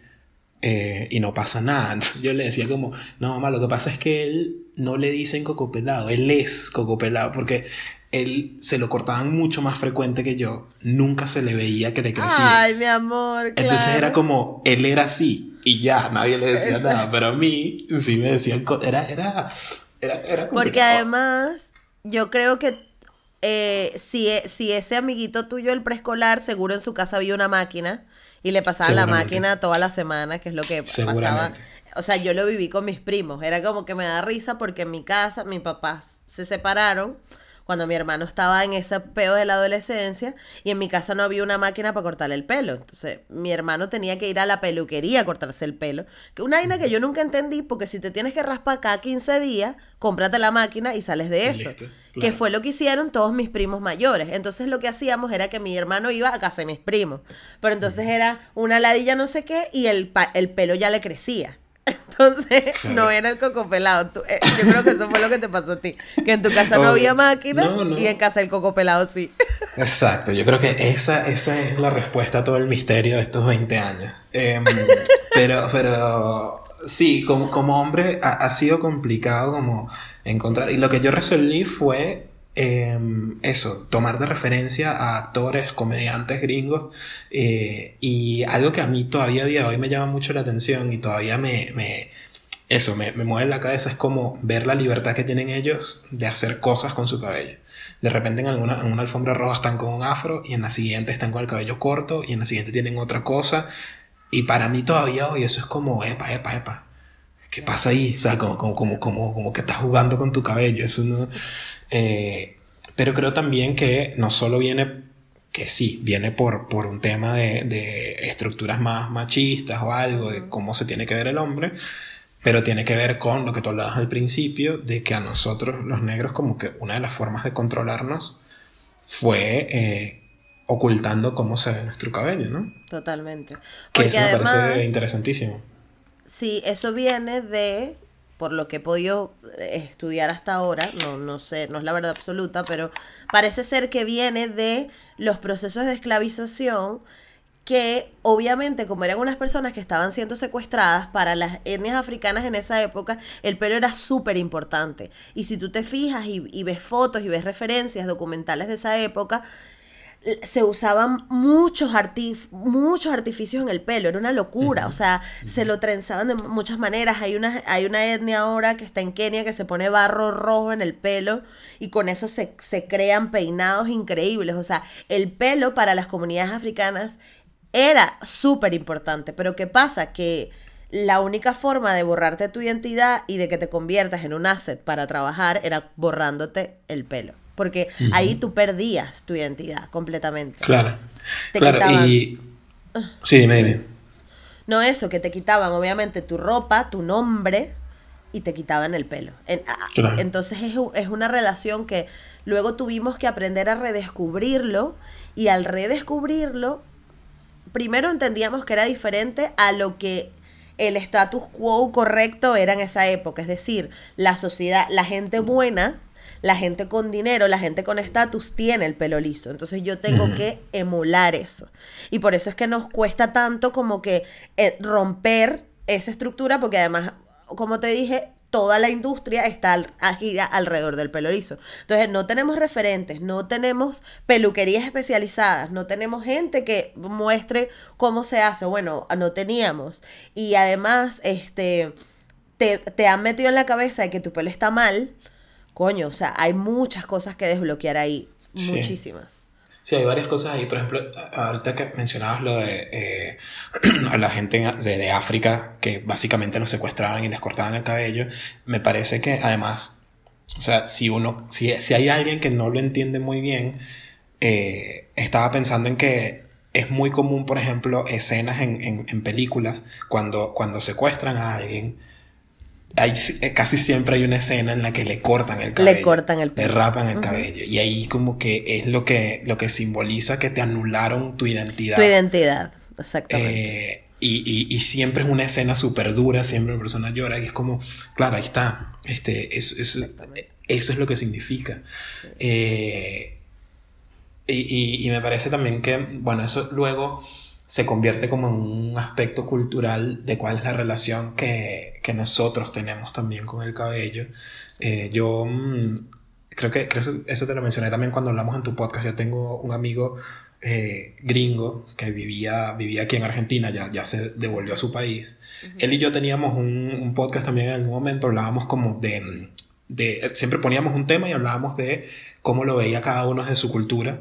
eh, y no pasa nada. Entonces yo le decía como, no, mamá, lo que pasa es que él no le dicen coco pelado, él es coco pelado, porque él se lo cortaban mucho más frecuente que yo, nunca se le veía que le crecía. Ay, mi amor, Entonces era como, él era así y ya, nadie le decía Exacto. nada, pero a mí sí me decían, era, era, era, era como Porque que- además, yo creo que eh, si, e- si ese amiguito tuyo del preescolar, seguro en su casa había una máquina y le pasaban la máquina toda la semana, que es lo que pasaba. O sea, yo lo viví con mis primos. Era como que me da risa porque en mi casa, mis papás se separaron cuando mi hermano estaba en ese peo de la adolescencia y en mi casa no había una máquina para cortarle el pelo. Entonces, mi hermano tenía que ir a la peluquería a cortarse el pelo. Que una vaina que yo nunca entendí porque si te tienes que raspar cada 15 días, cómprate la máquina y sales de eso. listo, Que fue lo que hicieron todos mis primos mayores. Entonces lo que hacíamos era que mi hermano iba a casa de mis primos. Pero entonces era una ladilla no sé qué y el, pa- el pelo ya le crecía. Entonces Claro. no era el coco pelado. Tú- eh, yo creo que eso fue lo que te pasó a ti. Que en tu casa no había máquina No, no. y en casa el coco pelado sí. Exacto, yo creo que esa, esa es la respuesta a todo el misterio de estos 20 años. Em, pero, pero sí, como, como hombre ha, ha sido complicado como encontrar. Y lo que yo resolví fue em, eso, tomar de referencia a actores, comediantes gringos. eh, y algo que a mí todavía día hoy me llama mucho la atención y todavía me, me, eso me, me mueve la cabeza es como ver la libertad que tienen ellos de hacer cosas con su cabello. De repente en, alguna, en una alfombra roja están con un afro y en la siguiente están con el cabello corto y en la siguiente tienen otra cosa. Y para mí todavía hoy eso es como, epa, epa, epa. ¿Qué pasa ahí? O sea, como, como, como, como, como que estás jugando con tu cabello. Eso no... eh, Pero creo también que no solo viene, que sí, viene por, por un tema de, de estructuras más machistas o algo, de cómo se tiene que ver el hombre, pero tiene que ver con lo que tú hablabas al principio, de que a nosotros los negros como que una de las formas de controlarnos fue eh, ocultando cómo se ve nuestro cabello, ¿no? Totalmente. Que eso me parece interesantísimo. Sí, eso viene de por lo que he podido eh, estudiar hasta ahora, no, no sé, no es la verdad absoluta, pero parece ser que viene de los procesos de esclavización que obviamente como eran unas personas que estaban siendo secuestradas para las etnias africanas en esa época, el pelo era súper importante. Y si tú te fijas y, y, ves fotos y ves referencias documentales de esa época, se usaban muchos, muchos artificios en el pelo, era una locura, o sea, se lo trenzaban de muchas maneras. Hay una, hay una etnia ahora que está en Kenia que se pone barro rojo en el pelo y con eso se, se crean peinados increíbles. O sea, el pelo para las comunidades africanas era súper importante, pero ¿qué pasa? Que la única forma de borrarte tu identidad y de que te conviertas en un asset para trabajar era borrándote el pelo. Porque ahí tú perdías tu identidad completamente. Claro. claro, y. Sí, dime, dime. No, eso, que te quitaban obviamente tu ropa, tu nombre y te quitaban el pelo. Entonces es, es una relación que luego tuvimos que aprender a redescubrirlo y al redescubrirlo, primero entendíamos que era diferente a lo que el status quo correcto era en esa época. Es decir, la sociedad, la gente buena la gente con dinero, la gente con estatus tiene el pelo liso. Entonces yo tengo que emular eso. Y por eso es que nos cuesta tanto como que eh, romper esa estructura, porque además, como te dije, toda la industria está a gira alrededor del pelo liso. Entonces, no tenemos referentes, no tenemos peluquerías especializadas, no tenemos gente que muestre cómo se hace. Bueno, no teníamos. Y además, este, te, te han metido en la cabeza de que tu pelo está mal coño, o sea, hay muchas cosas que desbloquear ahí, muchísimas. Sí, hay varias cosas ahí. Por ejemplo, ahorita que mencionabas lo de eh, a la gente de, África que básicamente los secuestraban y les cortaban el cabello, me parece que además, o sea, si uno, si, si hay alguien que no lo entiende muy bien, eh, estaba pensando en que es muy común, por ejemplo, escenas en, en, en películas cuando, cuando secuestran a alguien hay, eh, casi siempre hay una escena en la que le cortan el cabello. Le cortan el pelo. Le rapan el cabello. Y ahí como que es lo que, lo que simboliza que te anularon tu identidad. Tu identidad, exactamente. Eh, y, y, siempre es una escena súper dura, siempre una persona llora y es como, claro, ahí está. Este, eso, eso, eso es lo que significa. Eh, y, y me parece también que, bueno, eso luego se convierte como en un aspecto cultural de cuál es la relación que, que nosotros tenemos también con el cabello. Eh, yo mm, creo que eso, te lo mencioné también cuando hablamos en tu podcast. Yo tengo un amigo eh, gringo que vivía, vivía aquí en Argentina, ya, ya se devolvió a su país. Él y yo teníamos un, un, podcast también en algún momento, hablábamos como de, de, siempre poníamos un tema y hablábamos de cómo lo veía cada uno en su cultura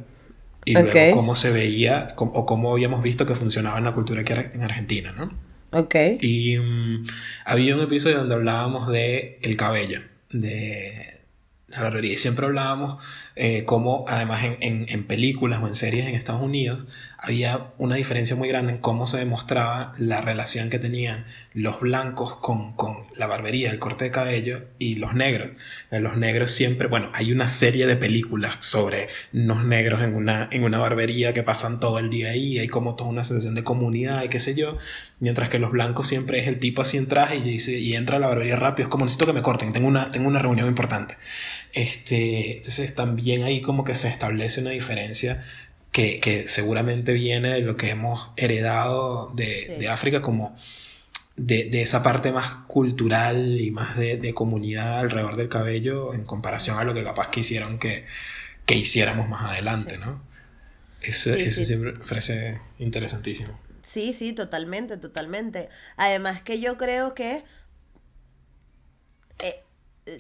y luego cómo se veía o cómo habíamos visto que funcionaba en la cultura aquí en Argentina, ¿no? Ok. Y mm, había un episodio donde hablábamos de el cabello, de la barbería. Y siempre hablábamos eh, cómo, además, en, en, películas o en series en Estados Unidos, había una diferencia muy grande en cómo se demostraba la relación que tenían los blancos con, con la barbería, el corte de cabello y los negros. Los negros siempre, bueno, hay una serie de películas sobre los negros en una, en una barbería que pasan todo el día ahí, hay como toda una sensación de comunidad y qué sé yo, mientras que los blancos siempre es el tipo así en traje y, dice, y entra a la barbería rápido, es como necesito que me corten, tengo una, tengo una reunión importante. Este, entonces también ahí como que se establece una diferencia que, que seguramente viene de lo que hemos heredado de, de África como de, de, esa parte más cultural y más de, de, comunidad alrededor del cabello en comparación a lo que capaz quisieron que, que hiciéramos más adelante, ¿no? Eso, eso siempre me parece interesantísimo. Sí, sí, totalmente, totalmente. Además que yo creo que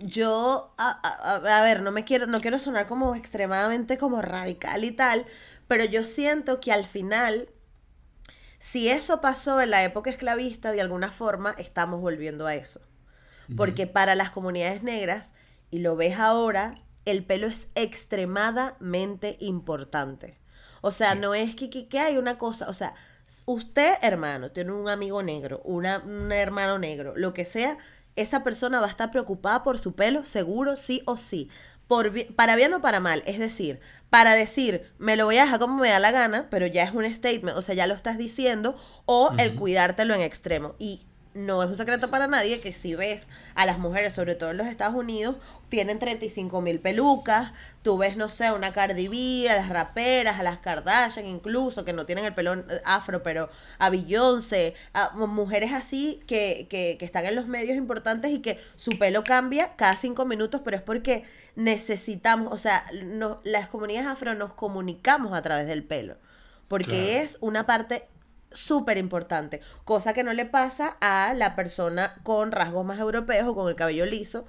yo, a, a, ver, no me quiero, no quiero sonar como extremadamente como radical y tal, pero yo siento que al final, si eso pasó en la época esclavista, de alguna forma estamos volviendo a eso. Porque para las comunidades negras, y lo ves ahora, el pelo es extremadamente importante. O sea, no es que, que, que hay una cosa, o sea, usted, hermano, tiene un amigo negro, una, un hermano negro, lo que sea, esa persona va a estar preocupada por su pelo, seguro, sí o sí. Por, para bien o para mal. Es decir, para decir, me lo voy a dejar como me da la gana, pero ya es un statement, o sea, ya lo estás diciendo, o el cuidártelo en extremo. Y no es un secreto para nadie que si ves a las mujeres, sobre todo en los Estados Unidos, tienen 35 mil pelucas. Tú ves, no sé, una Cardi B, a las raperas, a las Kardashian incluso, que no tienen el pelo eh, afro, pero a Beyoncé, a mujeres así que, que, que están en los medios importantes y que su pelo cambia cada cinco minutos, pero es porque necesitamos, o sea, las comunidades afro nos comunicamos a través del pelo. Porque Claro. es una parte súper importante, cosa que no le pasa a la persona con rasgos más europeos o con el cabello liso,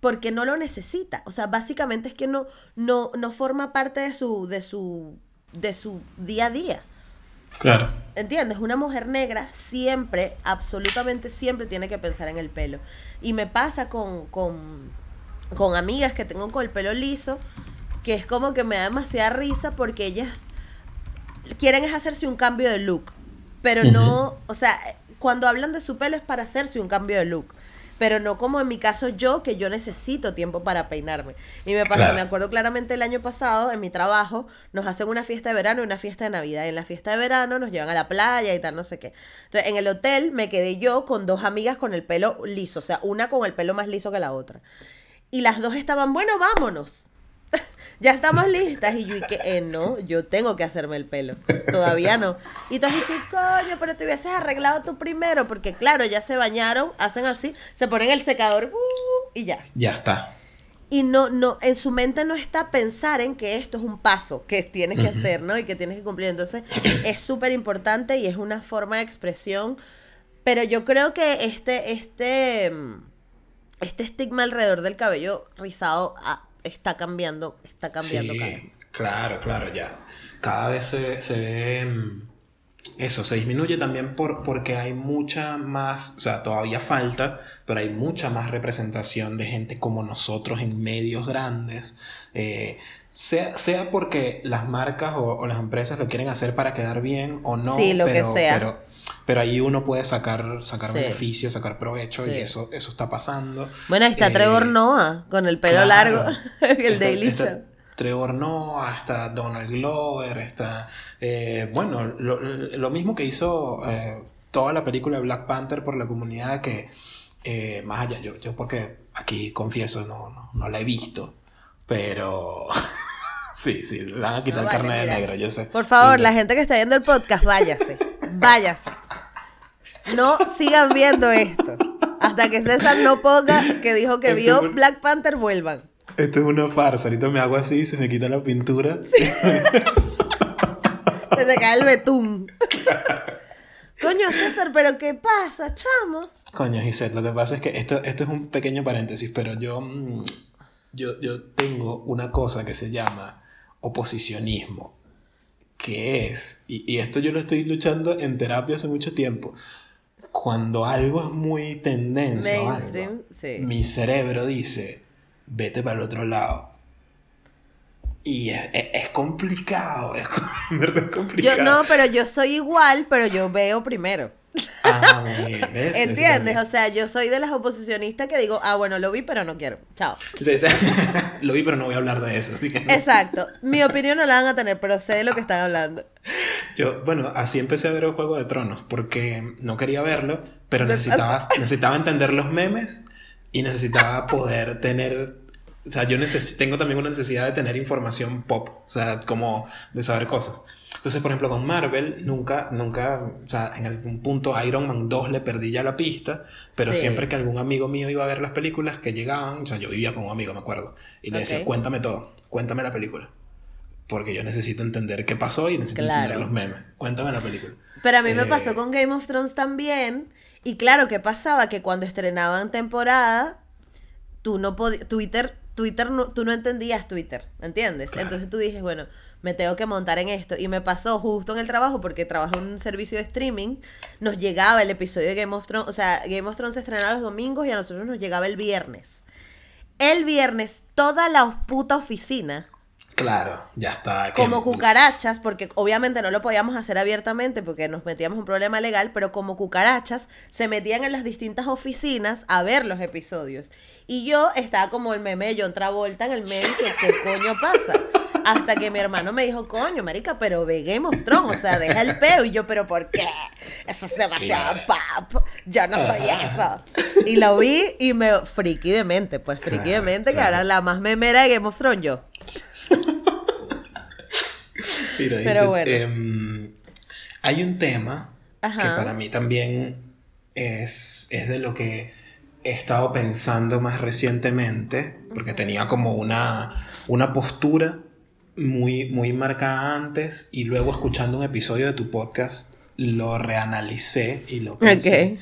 porque no lo necesita. O sea, básicamente es que no, no, no forma parte de su, de su, de su día a día. Claro. ¿Entiendes? Una mujer negra siempre, absolutamente siempre tiene que pensar en el pelo. Y me pasa con, con, con amigas que tengo con el pelo liso, que es como que me da demasiada risa porque ellas quieren es hacerse un cambio de look. Pero no, o sea, cuando hablan de su pelo es para hacerse un cambio de look. Pero no como en mi caso yo, que yo necesito tiempo para peinarme. Y me pasó, Claro. me acuerdo claramente el año pasado, en mi trabajo, nos hacen una fiesta de verano y una fiesta de Navidad. Y en la fiesta de verano nos llevan a la playa y tal, no sé qué. Entonces, en el hotel me quedé yo con dos amigas con el pelo liso. O sea, una con el pelo más liso que la otra. Y las dos estaban, bueno, vámonos. Ya estamos listas. Y yo, y que, eh, no, yo tengo que hacerme el pelo. Todavía no. Y tú así, coño, pero te hubieses arreglado tú primero. Porque claro, ya se bañaron, hacen así, se ponen el secador uh, y ya. Ya está. Y no, no, en su mente no está pensar en que esto es un paso que tienes que hacer, ¿no? Y que tienes que cumplir. Entonces, es súper importante y es una forma de expresión. Pero yo creo que este, este, este estigma alrededor del cabello rizado ah, está cambiando, está cambiando Sí, cada vez. claro, claro, ya. Cada vez se, se ve mm, eso, se disminuye también por, porque hay mucha más, o sea, todavía falta, pero hay mucha más representación de gente como nosotros en medios grandes. eh, sea, sea porque las marcas o, o las empresas lo quieren hacer para quedar bien o no. Sí, lo que sea. Pero, pero ahí uno puede sacar, sacar Sí. beneficio, sacar provecho Sí. y eso, eso está pasando. Bueno, ahí está Eh, Trevor Noah con el pelo Claro. largo, el Está- Daily está Show. Trevor Noah, está Donald Glover, está... eh, bueno, lo, lo mismo que hizo eh, toda la película de Black Panther por la comunidad que... eh, más allá, yo, yo porque aquí confieso, no, no, no la he visto, pero... sí, sí, le van a quitar No el vale, carnet de negro, yo sé. Por favor, Y- la gente que está viendo el podcast, váyase. Váyase. No sigan viendo esto. Hasta que César no ponga que dijo que Este vio Black Panther, vuelvan. Esto es una farsa, ahorita me hago así, se me quita la pintura. Se te cae el betún. Coño, César, pero ¿qué pasa, chamo? Coño, Gisette, lo que pasa es que esto, esto es un pequeño paréntesis, pero yo, mm, yo, yo tengo una cosa que se llama oposicionismo, que es, y, y esto yo lo estoy luchando en terapia hace mucho tiempo, cuando algo es muy tendencia, o algo, sí. mi cerebro dice, vete para el otro lado. Y es, es- es complicado, es, es complicado. Yo no, pero yo soy igual, pero yo veo primero. Ah, ¿Entiendes? O sea, yo soy de las oposicionistas que digo, ah, bueno, lo vi, pero no quiero. Chao. Sí, sí. Lo vi, pero no voy a hablar de eso. así que no. Exacto. Mi opinión no la van a tener, pero sé de lo que están hablando. Yo, bueno, así empecé a ver el Juego de Tronos, porque no quería verlo, pero necesitaba, necesitaba entender los memes y necesitaba poder tener... O sea, yo neces- tengo también una necesidad de tener información pop, o sea, como de saber cosas. Entonces, por ejemplo, con Marvel, nunca, nunca, o sea, en algún punto Iron Man 2 le perdí ya la pista, pero Sí. siempre que algún amigo mío iba a ver las películas que llegaban, o sea, yo vivía con un amigo, me acuerdo, y le decía, cuéntame todo, cuéntame la película. Porque yo necesito entender qué pasó y necesito Claro. entender los memes. Cuéntame la película. Pero a mí me Eh, pasó con Game of Thrones también. Y claro, ¿qué pasaba? Que cuando estrenaban temporada, tú no podías, Twitter, Twitter, no, tú no entendías Twitter, ¿entiendes? Claro. Entonces tú dices, bueno, me tengo que montar en esto. Y me pasó justo en el trabajo, porque trabajo en un servicio de streaming, nos llegaba el episodio de Game of Thrones, o sea, Game of Thrones se estrenaba los domingos y a nosotros nos llegaba el viernes. El viernes, toda la puta oficina Claro, ya está. como cucarachas, porque obviamente no lo podíamos hacer abiertamente porque nos metíamos un problema legal, pero como cucarachas se metían en las distintas oficinas a ver los episodios. Y yo estaba como el meme de John Travolta en el medio, que qué coño pasa. Hasta que mi hermano me dijo, coño, marica, pero ve Game of Thrones, o sea, deja el peo. Y yo, pero ¿por qué? Eso es demasiado pop. Yo no soy eso. Y lo vi y me friki de mente, pues friki de mente, que era la más memera de Game of Thrones yo. Pero bueno. Em, hay un tema que para mí también es, es de lo que he estado pensando más recientemente, porque tenía como una, una postura muy, muy marcada antes y luego escuchando un episodio de tu podcast lo reanalicé y lo pensé.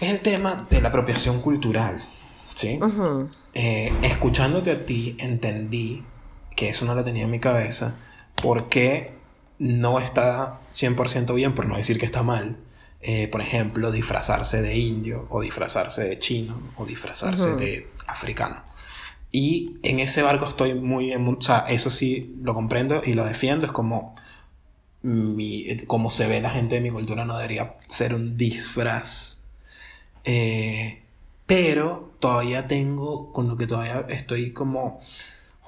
Es el tema de la apropiación cultural, ¿sí? Eh, escuchándote a ti entendí que eso no lo tenía en mi cabeza, porque no está 100% bien, por no decir que está mal, eh, por ejemplo, disfrazarse de indio o disfrazarse de chino o disfrazarse de africano. Y en ese barco estoy muy... En, o sea, eso sí lo comprendo y lo defiendo. Es como... Mi, como se ve la gente de mi cultura no debería ser un disfraz. Eh, pero todavía tengo, con lo que todavía estoy como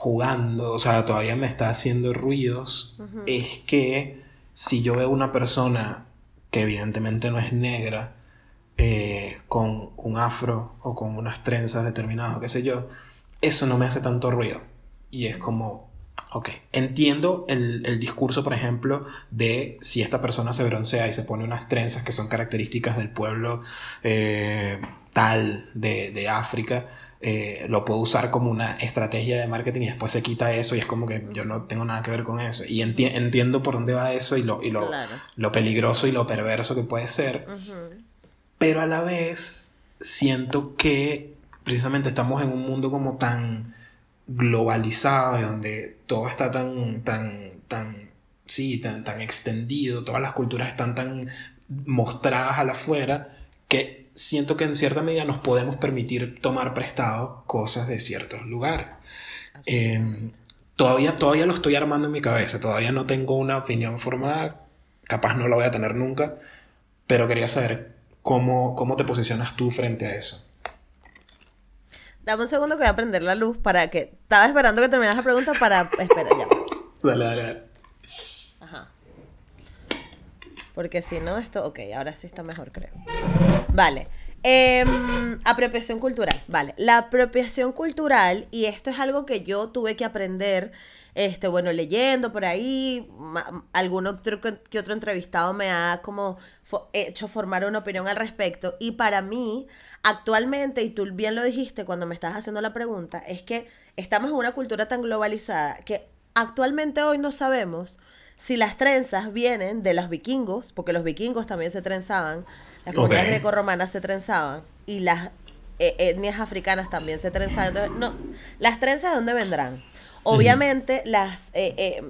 jugando, o sea, todavía me está haciendo ruidos, es que si yo veo una persona que evidentemente no es negra, eh, con un afro o con unas trenzas determinadas, o qué sé yo, eso no me hace tanto ruido. Y es como, ok, entiendo el, discurso, por ejemplo, de si esta persona se broncea y se pone unas trenzas que son características del pueblo eh, tal de, de África, eh, lo puedo usar como una estrategia de marketing y después se quita eso y es como que yo no tengo nada que ver con eso. Y entiendo por dónde va eso y, lo, y lo, lo peligroso y lo perverso que puede ser. Pero a la vez siento que precisamente estamos en un mundo como tan globalizado, donde todo está tan, tan, tan, sí, tan, tan extendido, todas las culturas están tan mostradas a la afuera, que siento que en cierta medida nos podemos permitir tomar prestado cosas de ciertos lugares. Em, todavía, todavía lo estoy armando en mi cabeza, todavía no tengo una opinión formada, capaz no la voy a tener nunca, pero quería saber cómo, cómo te posicionas tú frente a eso. Dame un segundo que voy a prender la luz para que... Estaba esperando que terminas la pregunta para... Espera, ya. Dale, dale, dale. Ajá. Porque si no, esto... Ok, ahora sí está mejor, creo. Vale. Em, apropiación cultural. Vale. La apropiación cultural, y esto es algo que yo tuve que aprender, este, bueno, leyendo por ahí, algún otro que otro entrevistado me ha como hecho formar una opinión al respecto. Y para mí, actualmente, y tú bien lo dijiste cuando me estás haciendo la pregunta, es que estamos en una cultura tan globalizada que actualmente hoy no sabemos si las trenzas vienen de los vikingos, porque los vikingos también se trenzaban, las comunidades greco-romanas se trenzaban y las eh, etnias africanas también se trenzaban. Entonces, no, las trenzas de dónde vendrán? Obviamente, las, eh, eh,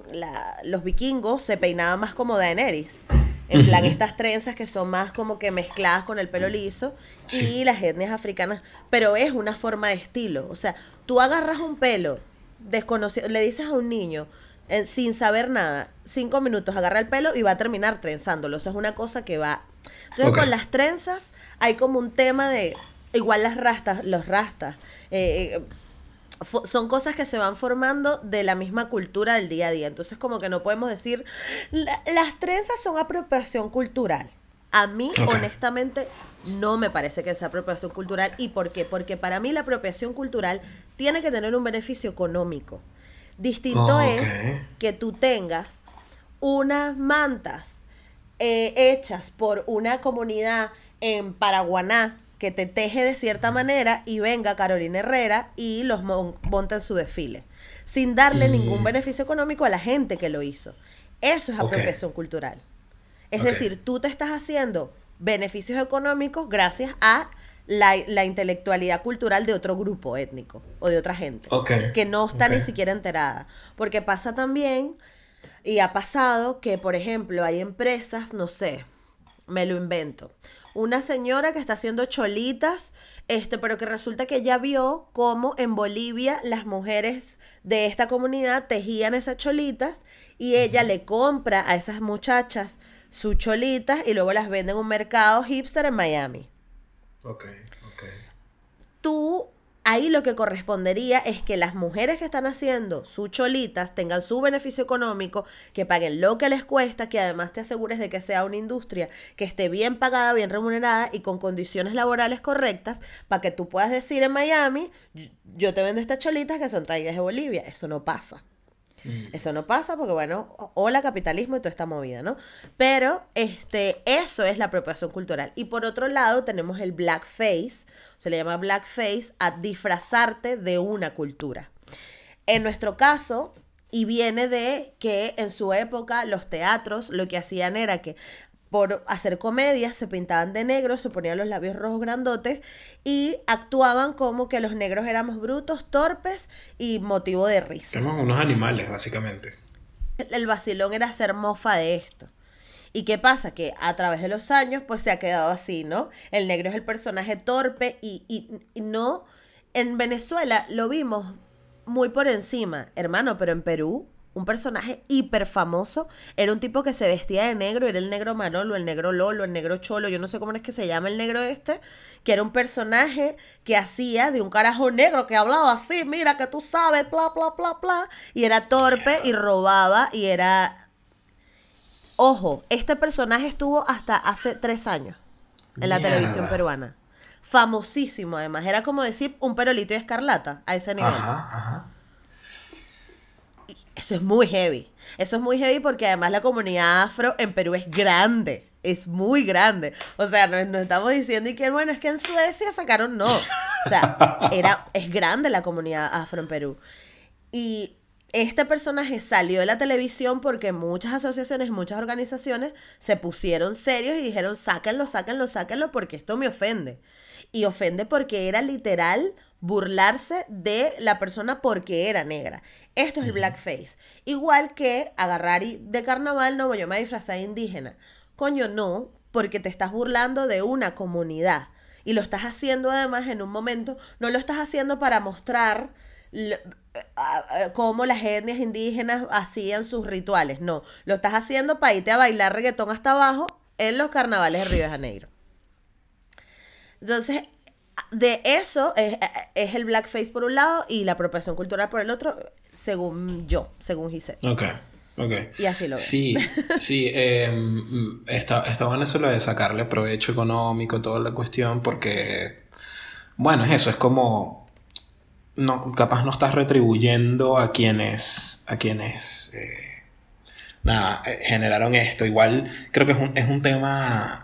los vikingos se peinaban más como Daenerys. En plan, estas trenzas que son más como que mezcladas con el pelo liso y las etnias africanas. Pero es una forma de estilo. O sea, tú agarras un pelo desconocido, le dices a un niño, sin saber nada, cinco minutos agarra el pelo y va a terminar trenzándolo. O sea, es una cosa que va entonces con las trenzas hay como un tema de, igual las rastas, los rastas, eh, eh, son cosas que se van formando de la misma cultura del día a día. Entonces como que no podemos decir, las trenzas son apropiación cultural. A mí, honestamente, no me parece que sea apropiación cultural. ¿Y por qué? Porque para mí la apropiación cultural tiene que tener un beneficio económico. Distinto es que tú tengas unas mantas eh, hechas por una comunidad en Paraguaná que te teje de cierta manera y venga Carolina Herrera y los monta en su desfile, sin darle ningún mm. beneficio económico a la gente que lo hizo. Eso es apropiación cultural. Es decir, tú te estás haciendo beneficios económicos gracias a la, intelectualidad cultural de otro grupo étnico o de otra gente que no está ni siquiera enterada. Porque pasa también y ha pasado que, por ejemplo, hay empresas, no sé, me lo invento. Una señora que está haciendo cholitas, este, pero que resulta que ella vio cómo en Bolivia las mujeres de esta comunidad tejían esas cholitas y ella le compra a esas muchachas sus cholitas y luego las vende en un mercado hipster en Miami. Ok, ok. Tú ahí lo que correspondería es que las mujeres que están haciendo sus cholitas tengan su beneficio económico, que paguen lo que les cuesta, que además te asegures de que sea una industria que esté bien pagada, bien remunerada y con condiciones laborales correctas, para que tú puedas decir en Miami, yo te vendo estas cholitas que son traídas de Bolivia. Eso no pasa. Mm. Eso no pasa porque, bueno, hola capitalismo y toda esta movida, ¿no? Pero este, eso es la apropiación cultural. Y por otro lado tenemos el blackface, se le llama blackface a disfrazarte de una cultura. En nuestro caso, y viene de que en su época los teatros lo que hacían era que por hacer comedias, se pintaban de negro, se ponían los labios rojos grandotes y actuaban como que los negros éramos brutos, torpes y motivo de risa. Somos unos animales, básicamente. El vacilón era hacer mofa de esto. ¿Y qué pasa? Que a través de los años, pues se ha quedado así, ¿no? El negro es el personaje torpe y, y no. En Venezuela lo vimos muy por encima, hermano, pero en Perú un personaje hiper famoso. Era un tipo que se vestía de negro, era el negro Manolo, el negro Lolo, el negro Cholo, yo no sé cómo es que se llama el negro este, que era un personaje que hacía de un carajo negro que hablaba así, mira que tú sabes, bla, bla, bla, bla, y era torpe y robaba y era... Ojo, este personaje estuvo hasta hace tres años en la televisión peruana. Famosísimo además, era como decir un perolito de escarlata a ese nivel. Ajá, ajá. Eso es muy heavy. Eso es muy heavy porque además la comunidad afro en Perú es grande. Es muy grande. O sea, no, estamos diciendo y que bueno, es que en Suecia sacaron no. O sea, era, es grande la comunidad afro en Perú. Y este personaje salió de la televisión porque muchas asociaciones, muchas organizaciones se pusieron serios y dijeron, sáquenlo, sáquenlo, sáquenlo porque esto me ofende. Y ofende porque era literal burlarse de la persona porque era negra. Esto es el blackface. Igual que agarrar y de carnaval, no, yo me disfrazar indígena. Coño, no, porque te estás burlando de una comunidad. Y lo estás haciendo además en un momento, no lo estás haciendo para mostrar cómo las etnias indígenas hacían sus rituales. No, lo estás haciendo para irte a bailar reggaetón hasta abajo en los carnavales de Río de Janeiro. Entonces, de eso es, es, el blackface por un lado y la apropiación cultural por el otro, según yo, según Giselle. Ok, ok. Y así lo veo. Sí, sí, eh, está, está bueno eso lo de sacarle provecho económico, toda la cuestión, porque, bueno, es eso, es como, no, capaz no estás retribuyendo a quienes, a quienes, eh, nada, eh, generaron esto. Igual creo que es un, es un tema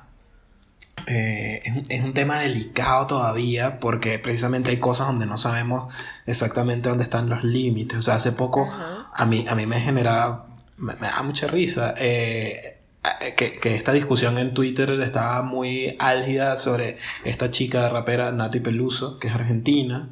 eh, es, un, tema delicado todavía porque precisamente hay cosas donde no sabemos exactamente dónde están los límites. O sea, hace poco a, mí, a mí me genera, me, da mucha risa eh, que, que, esta discusión en Twitter estaba muy álgida sobre esta chica rapera Nati Peluso, que es argentina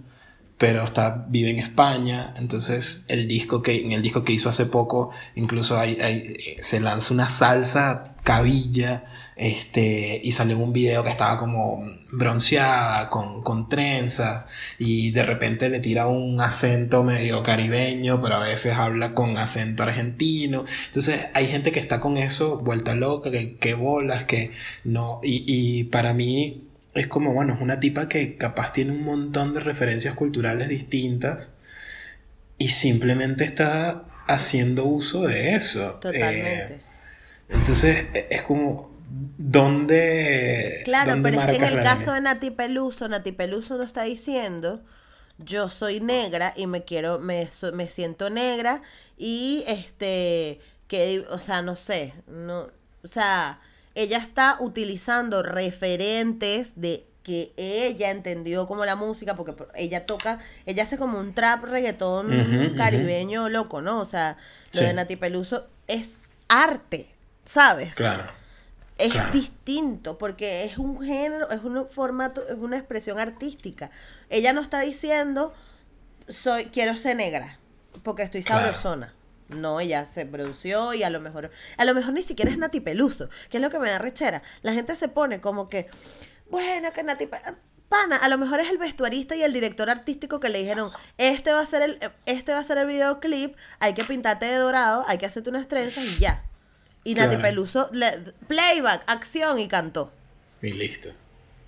pero está, vive en España, entonces el disco que, en el disco que hizo hace poco, incluso hay, hay, se lanza una salsa cabilla, este, y salió un video que estaba como bronceada, con, con trenzas, y de repente le tira un acento medio caribeño, pero a veces habla con acento argentino, entonces hay gente que está con eso vuelta loca, que, bolas, que no, y, y para mí, es como, bueno, es una tipa que capaz tiene un montón de referencias culturales distintas y simplemente está haciendo uso de eso. Totalmente. Eh, entonces, e, es como, ¿dónde... Claro, pero es que en el caso de Nati Peluso, Nati Peluso no está diciendo, yo soy negra y me quiero, me, me siento negra y este, que, o sea, no sé, no, o sea ella está utilizando referentes de que ella entendió como la música, porque ella toca, ella hace como un trap reggaetón caribeño loco, ¿no? O sea, lo de Nati Peluso es arte, ¿sabes? Claro. Es distinto porque es un género, es un formato, es una expresión artística. Ella no está diciendo soy quiero ser negra porque estoy sabrosona. No, ella se produció y a lo mejor, a lo mejor ni siquiera es Nati Peluso, que es lo que me da rechera. La gente se pone como que, bueno, que Nati Pana, a lo mejor es el vestuarista y el director artístico que le dijeron, este va a ser el, este va a ser el videoclip, hay que pintarte de dorado, hay que hacerte unas trenzas y ya. Y Nati Claro. Peluso, le- playback, acción y cantó. Y listo.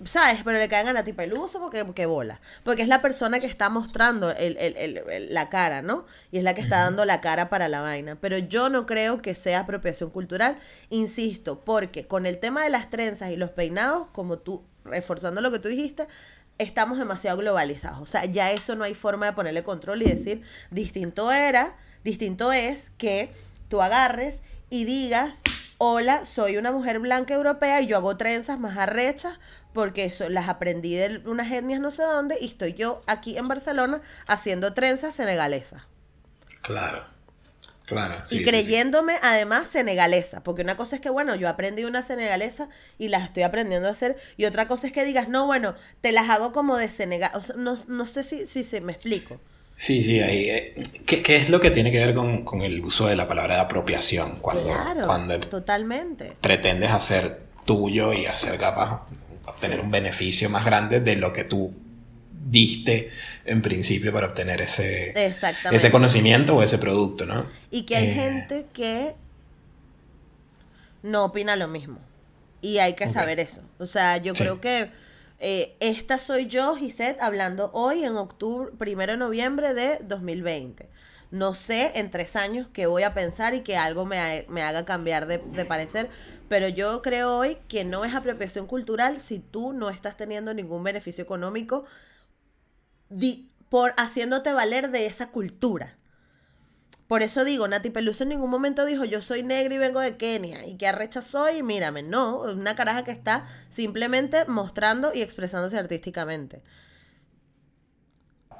¿Sabes? Pero le caen a Nati Peluso porque, porque bola. Porque es la persona que está mostrando el- el- el- el- la cara, ¿no? Y es la que está dando la cara para la vaina. Pero yo no creo que sea apropiación cultural, insisto, porque con el tema de las trenzas y los peinados, como tú, reforzando lo que tú dijiste, estamos demasiado globalizados. O sea, ya eso no hay forma de ponerle control y decir, distinto era, distinto es que tú agarres y digas, hola, soy una mujer blanca europea y yo hago trenzas más arrechas porque eso las aprendí de unas etnias no sé dónde y estoy yo aquí en Barcelona haciendo trenzas senegalesas. Claro. Claro. sí, y sí, sí. creyéndome además senegalesa, porque una cosa es que, bueno, yo aprendí una senegalesa y las estoy aprendiendo a hacer, y otra cosa es que digas, no, bueno, te las hago como de Senegal, o sea, no, no sé si, si se me explico. Sí, sí, ahí. eh, ¿qué, qué es lo que tiene que ver con, con el uso de la palabra de apropiación? Cuando, claro, cuando totalmente. pretendes hacer tuyo y hacer capaz obtener Sí. un beneficio más grande de lo que tú diste en principio para obtener ese, ese conocimiento o ese producto, ¿no? Y que hay Eh, gente que no opina lo mismo. Y hay que saber eso. O sea, yo Sí. creo que eh, esta soy yo, Gisette, hablando hoy en octubre, primero de noviembre de 2020. No sé en tres años qué voy a pensar y que algo me, ha- me haga cambiar de, de parecer, pero yo creo hoy que no es apropiación cultural si tú no estás teniendo ningún beneficio económico di- por haciéndote valer de esa cultura. Por eso digo, Nati Peluso en ningún momento dijo yo soy negra y vengo de Kenia y que arrecha soy y mírame. No, es una caraja que está simplemente mostrando y expresándose artísticamente.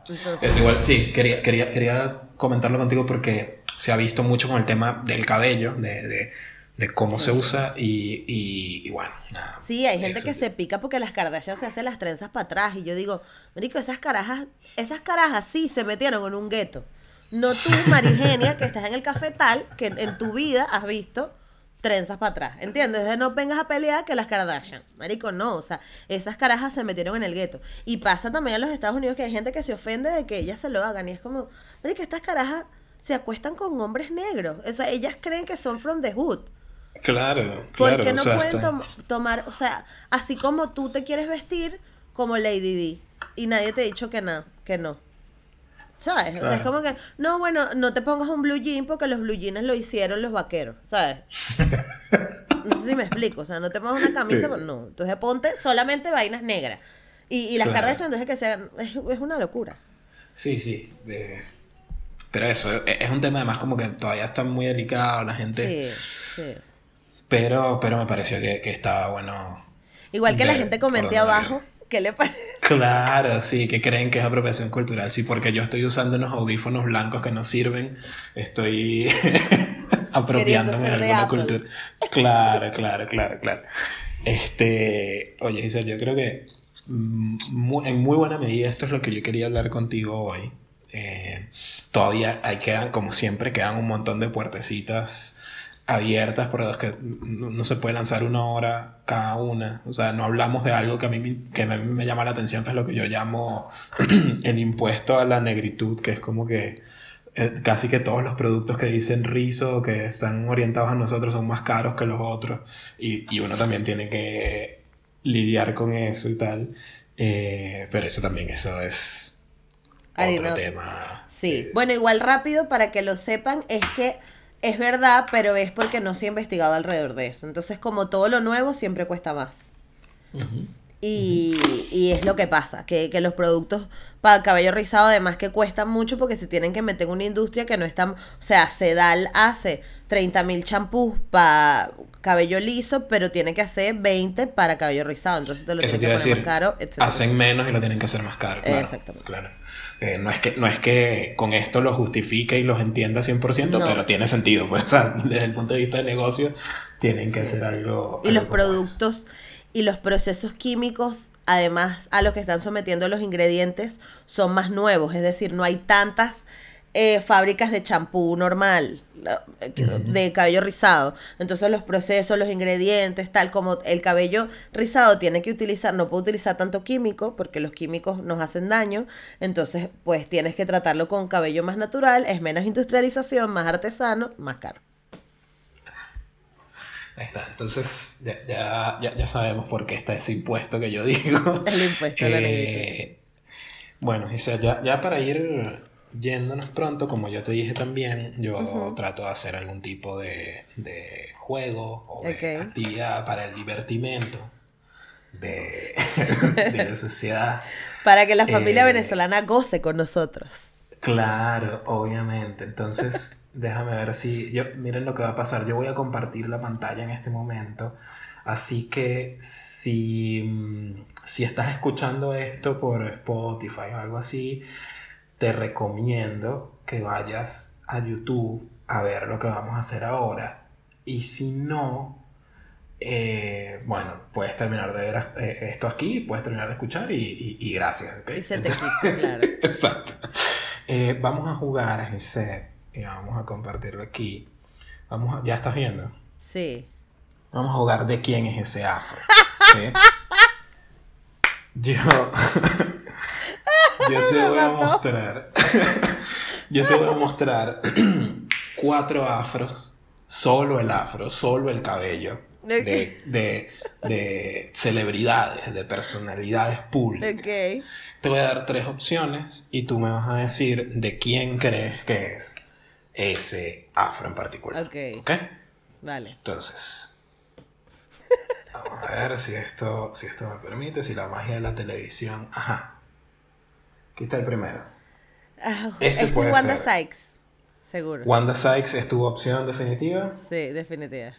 Entonces, Es igual, sí, quería, quería, quería comentarlo contigo porque se ha visto mucho con el tema del cabello, de, de, de cómo se usa y, y, y bueno, nada. sí, hay gente eso que se pica porque las Kardashian se hacen las trenzas para atrás y yo digo, marico, esas carajas, esas carajas sí se metieron en un gueto. No tú, Marigenia, que estás en el cafetal, que en, tu vida has visto trenzas para atrás, ¿entiendes? Entonces no vengas a pelear que las Kardashian. Marico, no, o sea, esas carajas se metieron en el gueto. Y pasa también en los Estados Unidos que hay gente que se ofende de que ellas se lo hagan y es como, marico, estas carajas se acuestan con hombres negros. O sea, ellas creen que son from the hood. Claro, ¿Por claro. qué no o sea, pueden tom- tomar, o sea, así como tú te quieres vestir como Lady D y nadie te ha dicho que no, que no? ¿Sabes? O sea, es como que, no, bueno, no te pongas un blue jean porque los blue jeans lo hicieron los vaqueros, ¿sabes? No sé si me explico, o sea, no te pongas una camisa, Sí, no. Entonces ponte solamente vainas negras. Y, y las Claro. Kardashian, entonces que sean, es, es una locura. Sí, sí. de- Pero eso, e- es un tema además como que todavía está muy delicado la gente. Sí, sí. Pero, pero me pareció que, que estaba bueno. Igual que la gente dónde abajo, ¿qué le parece? Claro, sí, que creen que es apropiación cultural. Sí, porque yo estoy usando unos audífonos blancos que no sirven. Estoy apropiándome de alguna cultura. Claro, claro, claro, claro. Este, oye, Giselle, yo creo que mm, mu- en muy buena medida esto es lo que yo quería hablar contigo hoy. Eh, todavía hay quedan, como siempre, quedan un montón de puertecitas abiertas por las que no, se puede lanzar una hora cada una. O sea, no hablamos de algo que a mí, me- que a mí me llama la atención, que es lo que yo llamo el impuesto a la negritud, que es como que eh, casi que todos los productos que dicen rizo, que están orientados a nosotros, son más caros que los otros. Y, y uno también tiene que lidiar con eso y tal. Eh, pero eso también, eso es otro tema. Sí, Eh, bueno, igual rápido para que lo sepan, es que es verdad, pero es porque no se ha investigado alrededor de eso. Entonces, como todo lo nuevo, siempre cuesta más. Y, y es lo que pasa, que, que los productos para cabello rizado además que cuestan mucho porque se tienen que meter en una industria que no está, o sea, Sedal hace 30 mil champús para cabello liso, pero tiene que hacer 20 para cabello rizado, entonces te lo Eso tiene te que poner decir, más caro, etcétera. hacen menos y lo tienen que hacer más caro. Claro, Exactamente. Claro. Eh, no, es que, no es que con esto los justifique y los entienda 100%, No. pero tiene sentido. Pues, o sea, desde el punto de vista de negocio, tienen que hacer algo. Y algo los productos y los procesos químicos, además a los que están sometiendo los ingredientes, son más nuevos. Es decir, no hay tantas eh, fábricas de champú normal, eh, de cabello rizado. Entonces los procesos, los ingredientes, tal como el cabello rizado tiene que utilizar, no puede utilizar tanto químico porque los químicos nos hacen daño. Entonces pues tienes que tratarlo con cabello más natural, es menos industrialización, más artesano, más caro. Ahí está. Entonces, ya, ya, ya, ya sabemos por qué está ese impuesto que yo digo. El impuesto a la Eh, Bueno, Giselle, ya, ya para ir yéndonos pronto, como yo te dije también, yo trato de hacer algún tipo de, de juego o de actividad para el divertimento de, de la sociedad. Para que la familia Eh, venezolana goce con nosotros. Claro, obviamente. Entonces, déjame ver si. Yo, miren lo que va a pasar. Yo voy a compartir la pantalla en este momento. Así que si, mm, si estás escuchando esto por Spotify o algo así, te recomiendo que vayas a YouTube a ver lo que vamos a hacer ahora. Y si no, eh, bueno, puedes terminar de ver eh, esto aquí, puedes terminar de escuchar y, y- y gracias. ¿ok? Y se te quiso, claro. Exacto. Eh, vamos a jugar a ese y vamos a compartirlo aquí. Vamos a- ¿Ya estás viendo? Sí. Vamos a jugar de quién es ese afro. ¿sí? Yo, yo te voy a mostrar. yo te voy a mostrar cuatro afros. Solo el afro, solo el cabello. De, de, de celebridades, de personalidades públicas. Te voy a dar tres opciones y tú me vas a decir de quién crees que es ese afro en particular. Ok. ¿Ok? Vale. Entonces, vamos a ver si esto, si esto me permite, si la magia de la televisión. Ajá. Aquí está el primero. Ah, Este este es Wanda ser. Sykes. Seguro. Wanda Sykes es tu opción definitiva. Sí, definitiva.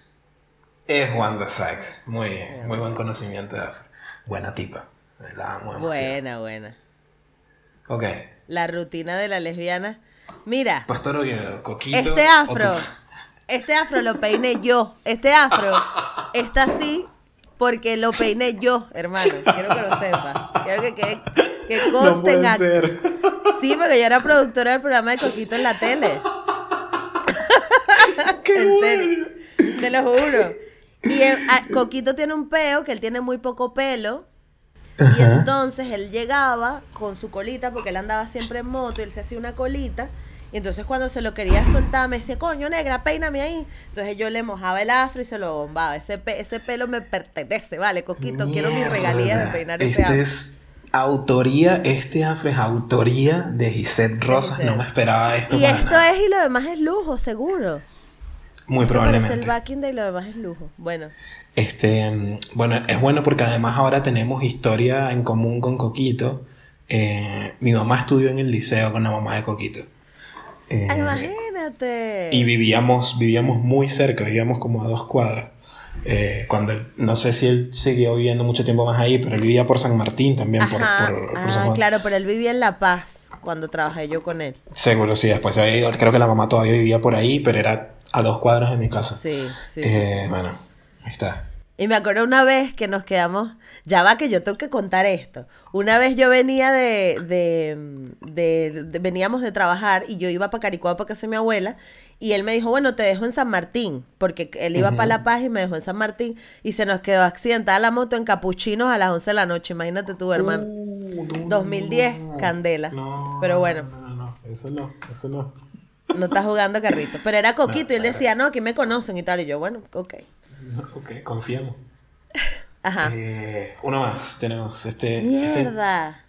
Es Wanda Sykes. Muy bien. Muy buen conocimiento de afro. Buena tipa. La amo. Buena, buena. Ok. La rutina de la lesbiana. Mira, Pastor Oviedo, Coquito. este afro, este afro lo peiné yo. Este afro está así porque lo peiné yo, hermano. Quiero que lo sepas. Quiero que quede, que No conste en puede acta. ser. Sí, porque yo era productora del programa de Coquito en la tele. ¡Qué En bueno! serio. Te lo juro. Y eh, Coquito tiene un peo, que él tiene muy poco pelo. Y entonces él llegaba con su colita, porque él andaba siempre en moto y él se hacía una colita. Y entonces cuando se lo quería soltar, me decía, coño, negra, peíname ahí. Entonces yo le mojaba el afro y se lo bombaba. Ese, pe- ese pelo me pertenece, vale, Coquito, quiero mis regalías de peinar ese Este afro. es autoría, este afro es autoría de Gisette Rosas. No me esperaba esto. Y para esto nada. es y lo demás es lujo, seguro. Muy Esto parece el probablemente. backing de y lo demás es lujo. Bueno, Este, mm, bueno, es bueno porque además ahora tenemos historia en común con Coquito. Eh, mi mamá estudió en el liceo con la mamá de Coquito. Eh, imagínate. y vivíamos, vivíamos muy cerca, vivíamos como a dos cuadras. Eh, cuando él- no sé si él siguió viviendo mucho tiempo más ahí, pero él vivía por San Martín también, por, Ajá. por- por San ah, Juan. claro, pero él vivía en La Paz cuando trabajé yo con él. Seguro, sí, después ido. Creo que la mamá todavía vivía por ahí, pero era a dos cuadras de mi casa. Sí, sí. Eh, Bueno, ahí está. Y me acuerdo una vez que nos quedamos, ya va que yo tengo que contar esto. Una vez yo venía de, de, de- de- veníamos de trabajar y yo iba para Caricuado para casa de mi abuela y él me dijo, bueno, te dejo en San Martín, porque él iba para La Paz y me dejó en San Martín y se nos quedó accidentada la moto en Capuchinos a las 11 de la noche, imagínate tú, hermano. Uh, no, 2010, no, no. Candela. No, Pero bueno. No, no, no, eso no, eso no. No está jugando carrito. Pero era Coquito y él decía, no, aquí me conocen y tal. Y yo, bueno, ok. Ok, confiemos. Ajá. Eh, uno más, tenemos este. este- Mierda.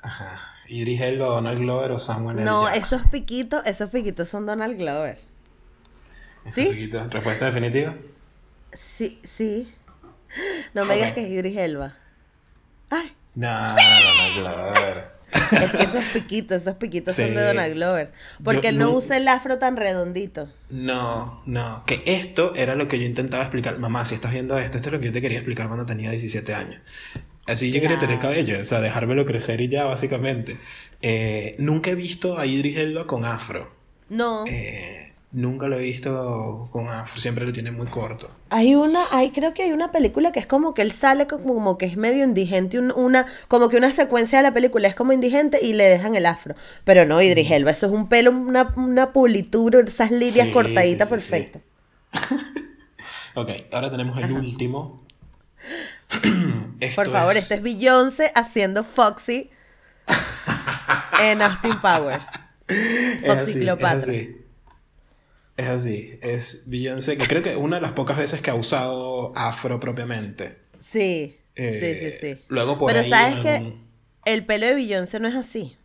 ajá. Idris Elba, Donald Glover o Samuel L. No, Jackson. esos piquitos, esos piquitos son Donald Glover. Ese ¿sí? poquito. ¿Respuesta definitiva? Sí, sí. No me digas que es Idris Elba. Ay, No, Donald Glover. Es que esos piquitos, esos piquitos son de Donald Glover. Porque Yo él no no- usa el afro tan redondito. No, no, que esto era lo que yo intentaba explicar. Mamá, si estás viendo esto, esto es lo que yo te quería explicar cuando tenía 17 años. Así yo quería tener cabello, o sea, dejármelo crecer y ya, básicamente. Eh, nunca he visto a Idris Elba con afro. No. Eh, Nunca lo he visto con afro, siempre lo tiene muy corto. Hay una, hay, creo que hay una película que es como que él sale como que es medio indigente, una, como que una secuencia de la película es como indigente y le dejan el afro. Pero no, Idris Elba, eso es un pelo, una, una pulitura, esas líneas cortaditas perfectas. ok, ahora tenemos el último. Por favor, este es Beyoncé haciendo Foxy en Austin Powers. Foxy Cleopatra. Es así, es Beyoncé, que creo que una de las pocas veces que ha usado afro propiamente. Sí, sí, sí, sí. Eh, luego por Pero sabes que el pelo de Beyoncé no es así.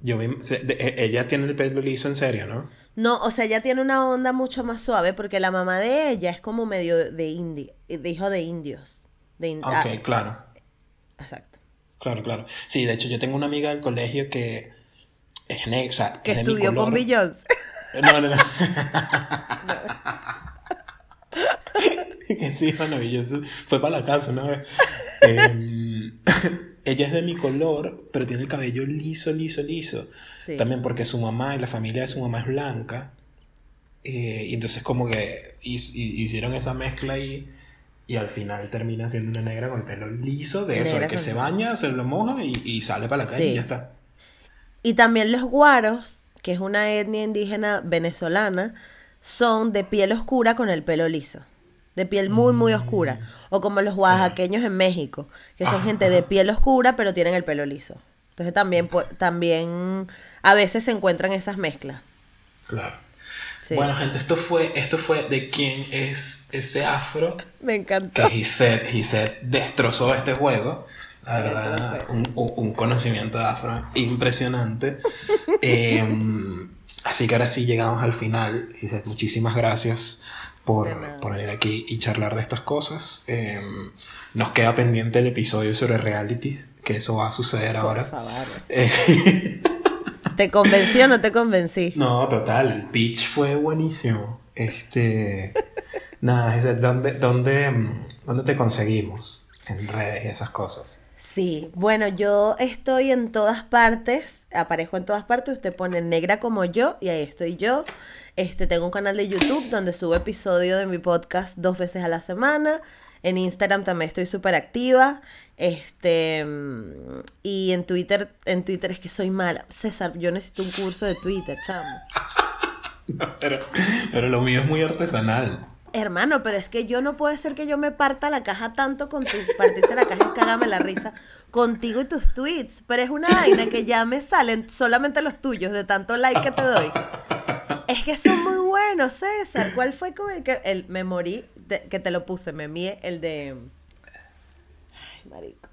Yo e, ella tiene el pelo liso en serio, ¿no? No, o sea, ella tiene una onda mucho más suave porque la mamá de ella es como medio de indie, de hijo de indios. De ok, ah, claro. Exacto. Claro, claro. Sí, de hecho yo tengo una amiga del colegio que es negra, o sea, que estudió con Beyoncé. No, no, no. que sí, maravilloso. Fue para la casa una vez. Em, ella es de mi color, pero tiene el cabello liso, liso, liso. También porque su mamá y la familia de su mamá es blanca. Eh, y entonces como que hicieron esa mezcla y, y al final termina siendo una negra con el pelo liso de eso, de que se baña, se lo moja y, sale para la calle y ya está. Y también los guaros que es una etnia indígena venezolana, son de piel oscura con el pelo liso. De piel muy, muy oscura. O como los oaxaqueños en México, que son gente de piel oscura, pero tienen el pelo liso. Entonces también, también a veces se encuentran esas mezclas. Claro. Bueno, gente, esto fue, esto fue de quién es ese afro. Me encantó. Que Gisette, destrozó este juego. La verdad, un, conocimiento de afro impresionante. Em, así que ahora sí llegamos al final. Muchísimas gracias por, venir aquí y charlar de estas cosas. Em, nos queda pendiente el episodio sobre realities, que eso va a suceder ahora. ¿Te convencí o no te convencí? No, total, el pitch fue buenísimo. Este. nada, ¿dónde, dónde, ¿dónde te conseguimos? En redes y esas cosas. Sí, bueno, yo estoy en todas partes, aparezco en todas partes, usted pone negra como yo y ahí estoy yo. Este, tengo un canal de YouTube donde subo episodio de mi podcast dos veces a la semana. En Instagram también estoy súper activa. Este, y en Twitter, en Twitter es que soy mala. César, yo necesito un curso de Twitter, chamo. pero, pero lo mío es muy artesanal. Hermano, pero es que yo no puede ser que yo me parta la caja tanto con tu partirse la caja es cágame la risa contigo y tus tweets. Pero es una vaina que ya me salen solamente los tuyos de tanto like que te doy. Es que son muy buenos, César. ¿Cuál fue como el que el, me morí que te lo puse? Me mié el de. Ay, marico.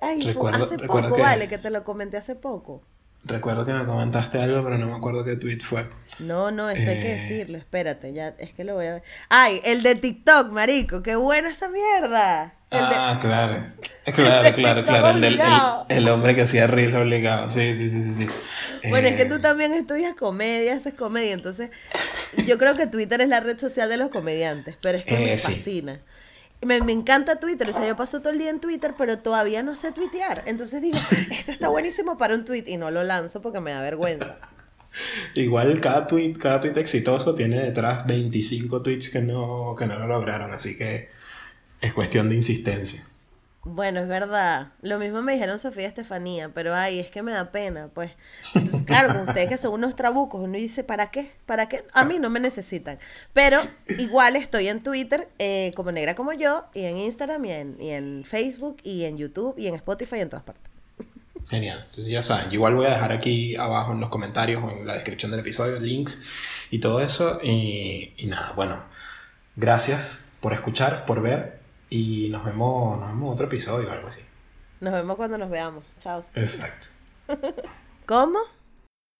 Ay, fue hace poco, vale, que te lo comenté hace poco. Recuerdo que me comentaste algo, pero no me acuerdo qué tweet fue. No, no, esto hay que eh, decirlo, espérate, ya, es que lo voy a ver. Ay, el de TikTok, marico, qué buena esa mierda. ah, claro. Claro, claro, claro. El, del, el, hombre que hacía reír obligado. Sí, sí, sí, sí. sí. Bueno, es que tú eh, también estudias comedia, haces comedia, entonces yo creo que Twitter es la red social de los comediantes, pero es que me eh, fascina. Me, encanta Twitter, o sea, yo paso todo el día en Twitter, pero todavía no sé tuitear. Entonces digo, esto está buenísimo para un tweet y no lo lanzo porque me da vergüenza. Igual cada tweet, cada tweet exitoso tiene detrás 25 tweets que no, que no lo lograron, así que es cuestión de insistencia. Bueno, es verdad. Lo mismo me dijeron Sofía y Estefanía, pero ay, es que me da pena, pues. Entonces, claro, ustedes que son unos trabucos, uno dice, ¿para qué? ¿Para qué? A mí no me necesitan. Pero igual estoy en Twitter, eh, como negra como yo, y en Instagram, y en, y en Facebook, y en YouTube, y en Spotify, y en todas partes. Genial. Entonces ya saben, igual voy a dejar aquí abajo en los comentarios o en la descripción del episodio links y todo eso. Y, y nada, bueno, gracias por escuchar, por ver y nos vemos, nos vemos en otro episodio o algo así. Nos vemos cuando nos veamos. Chao. Exacto. ¿Cómo?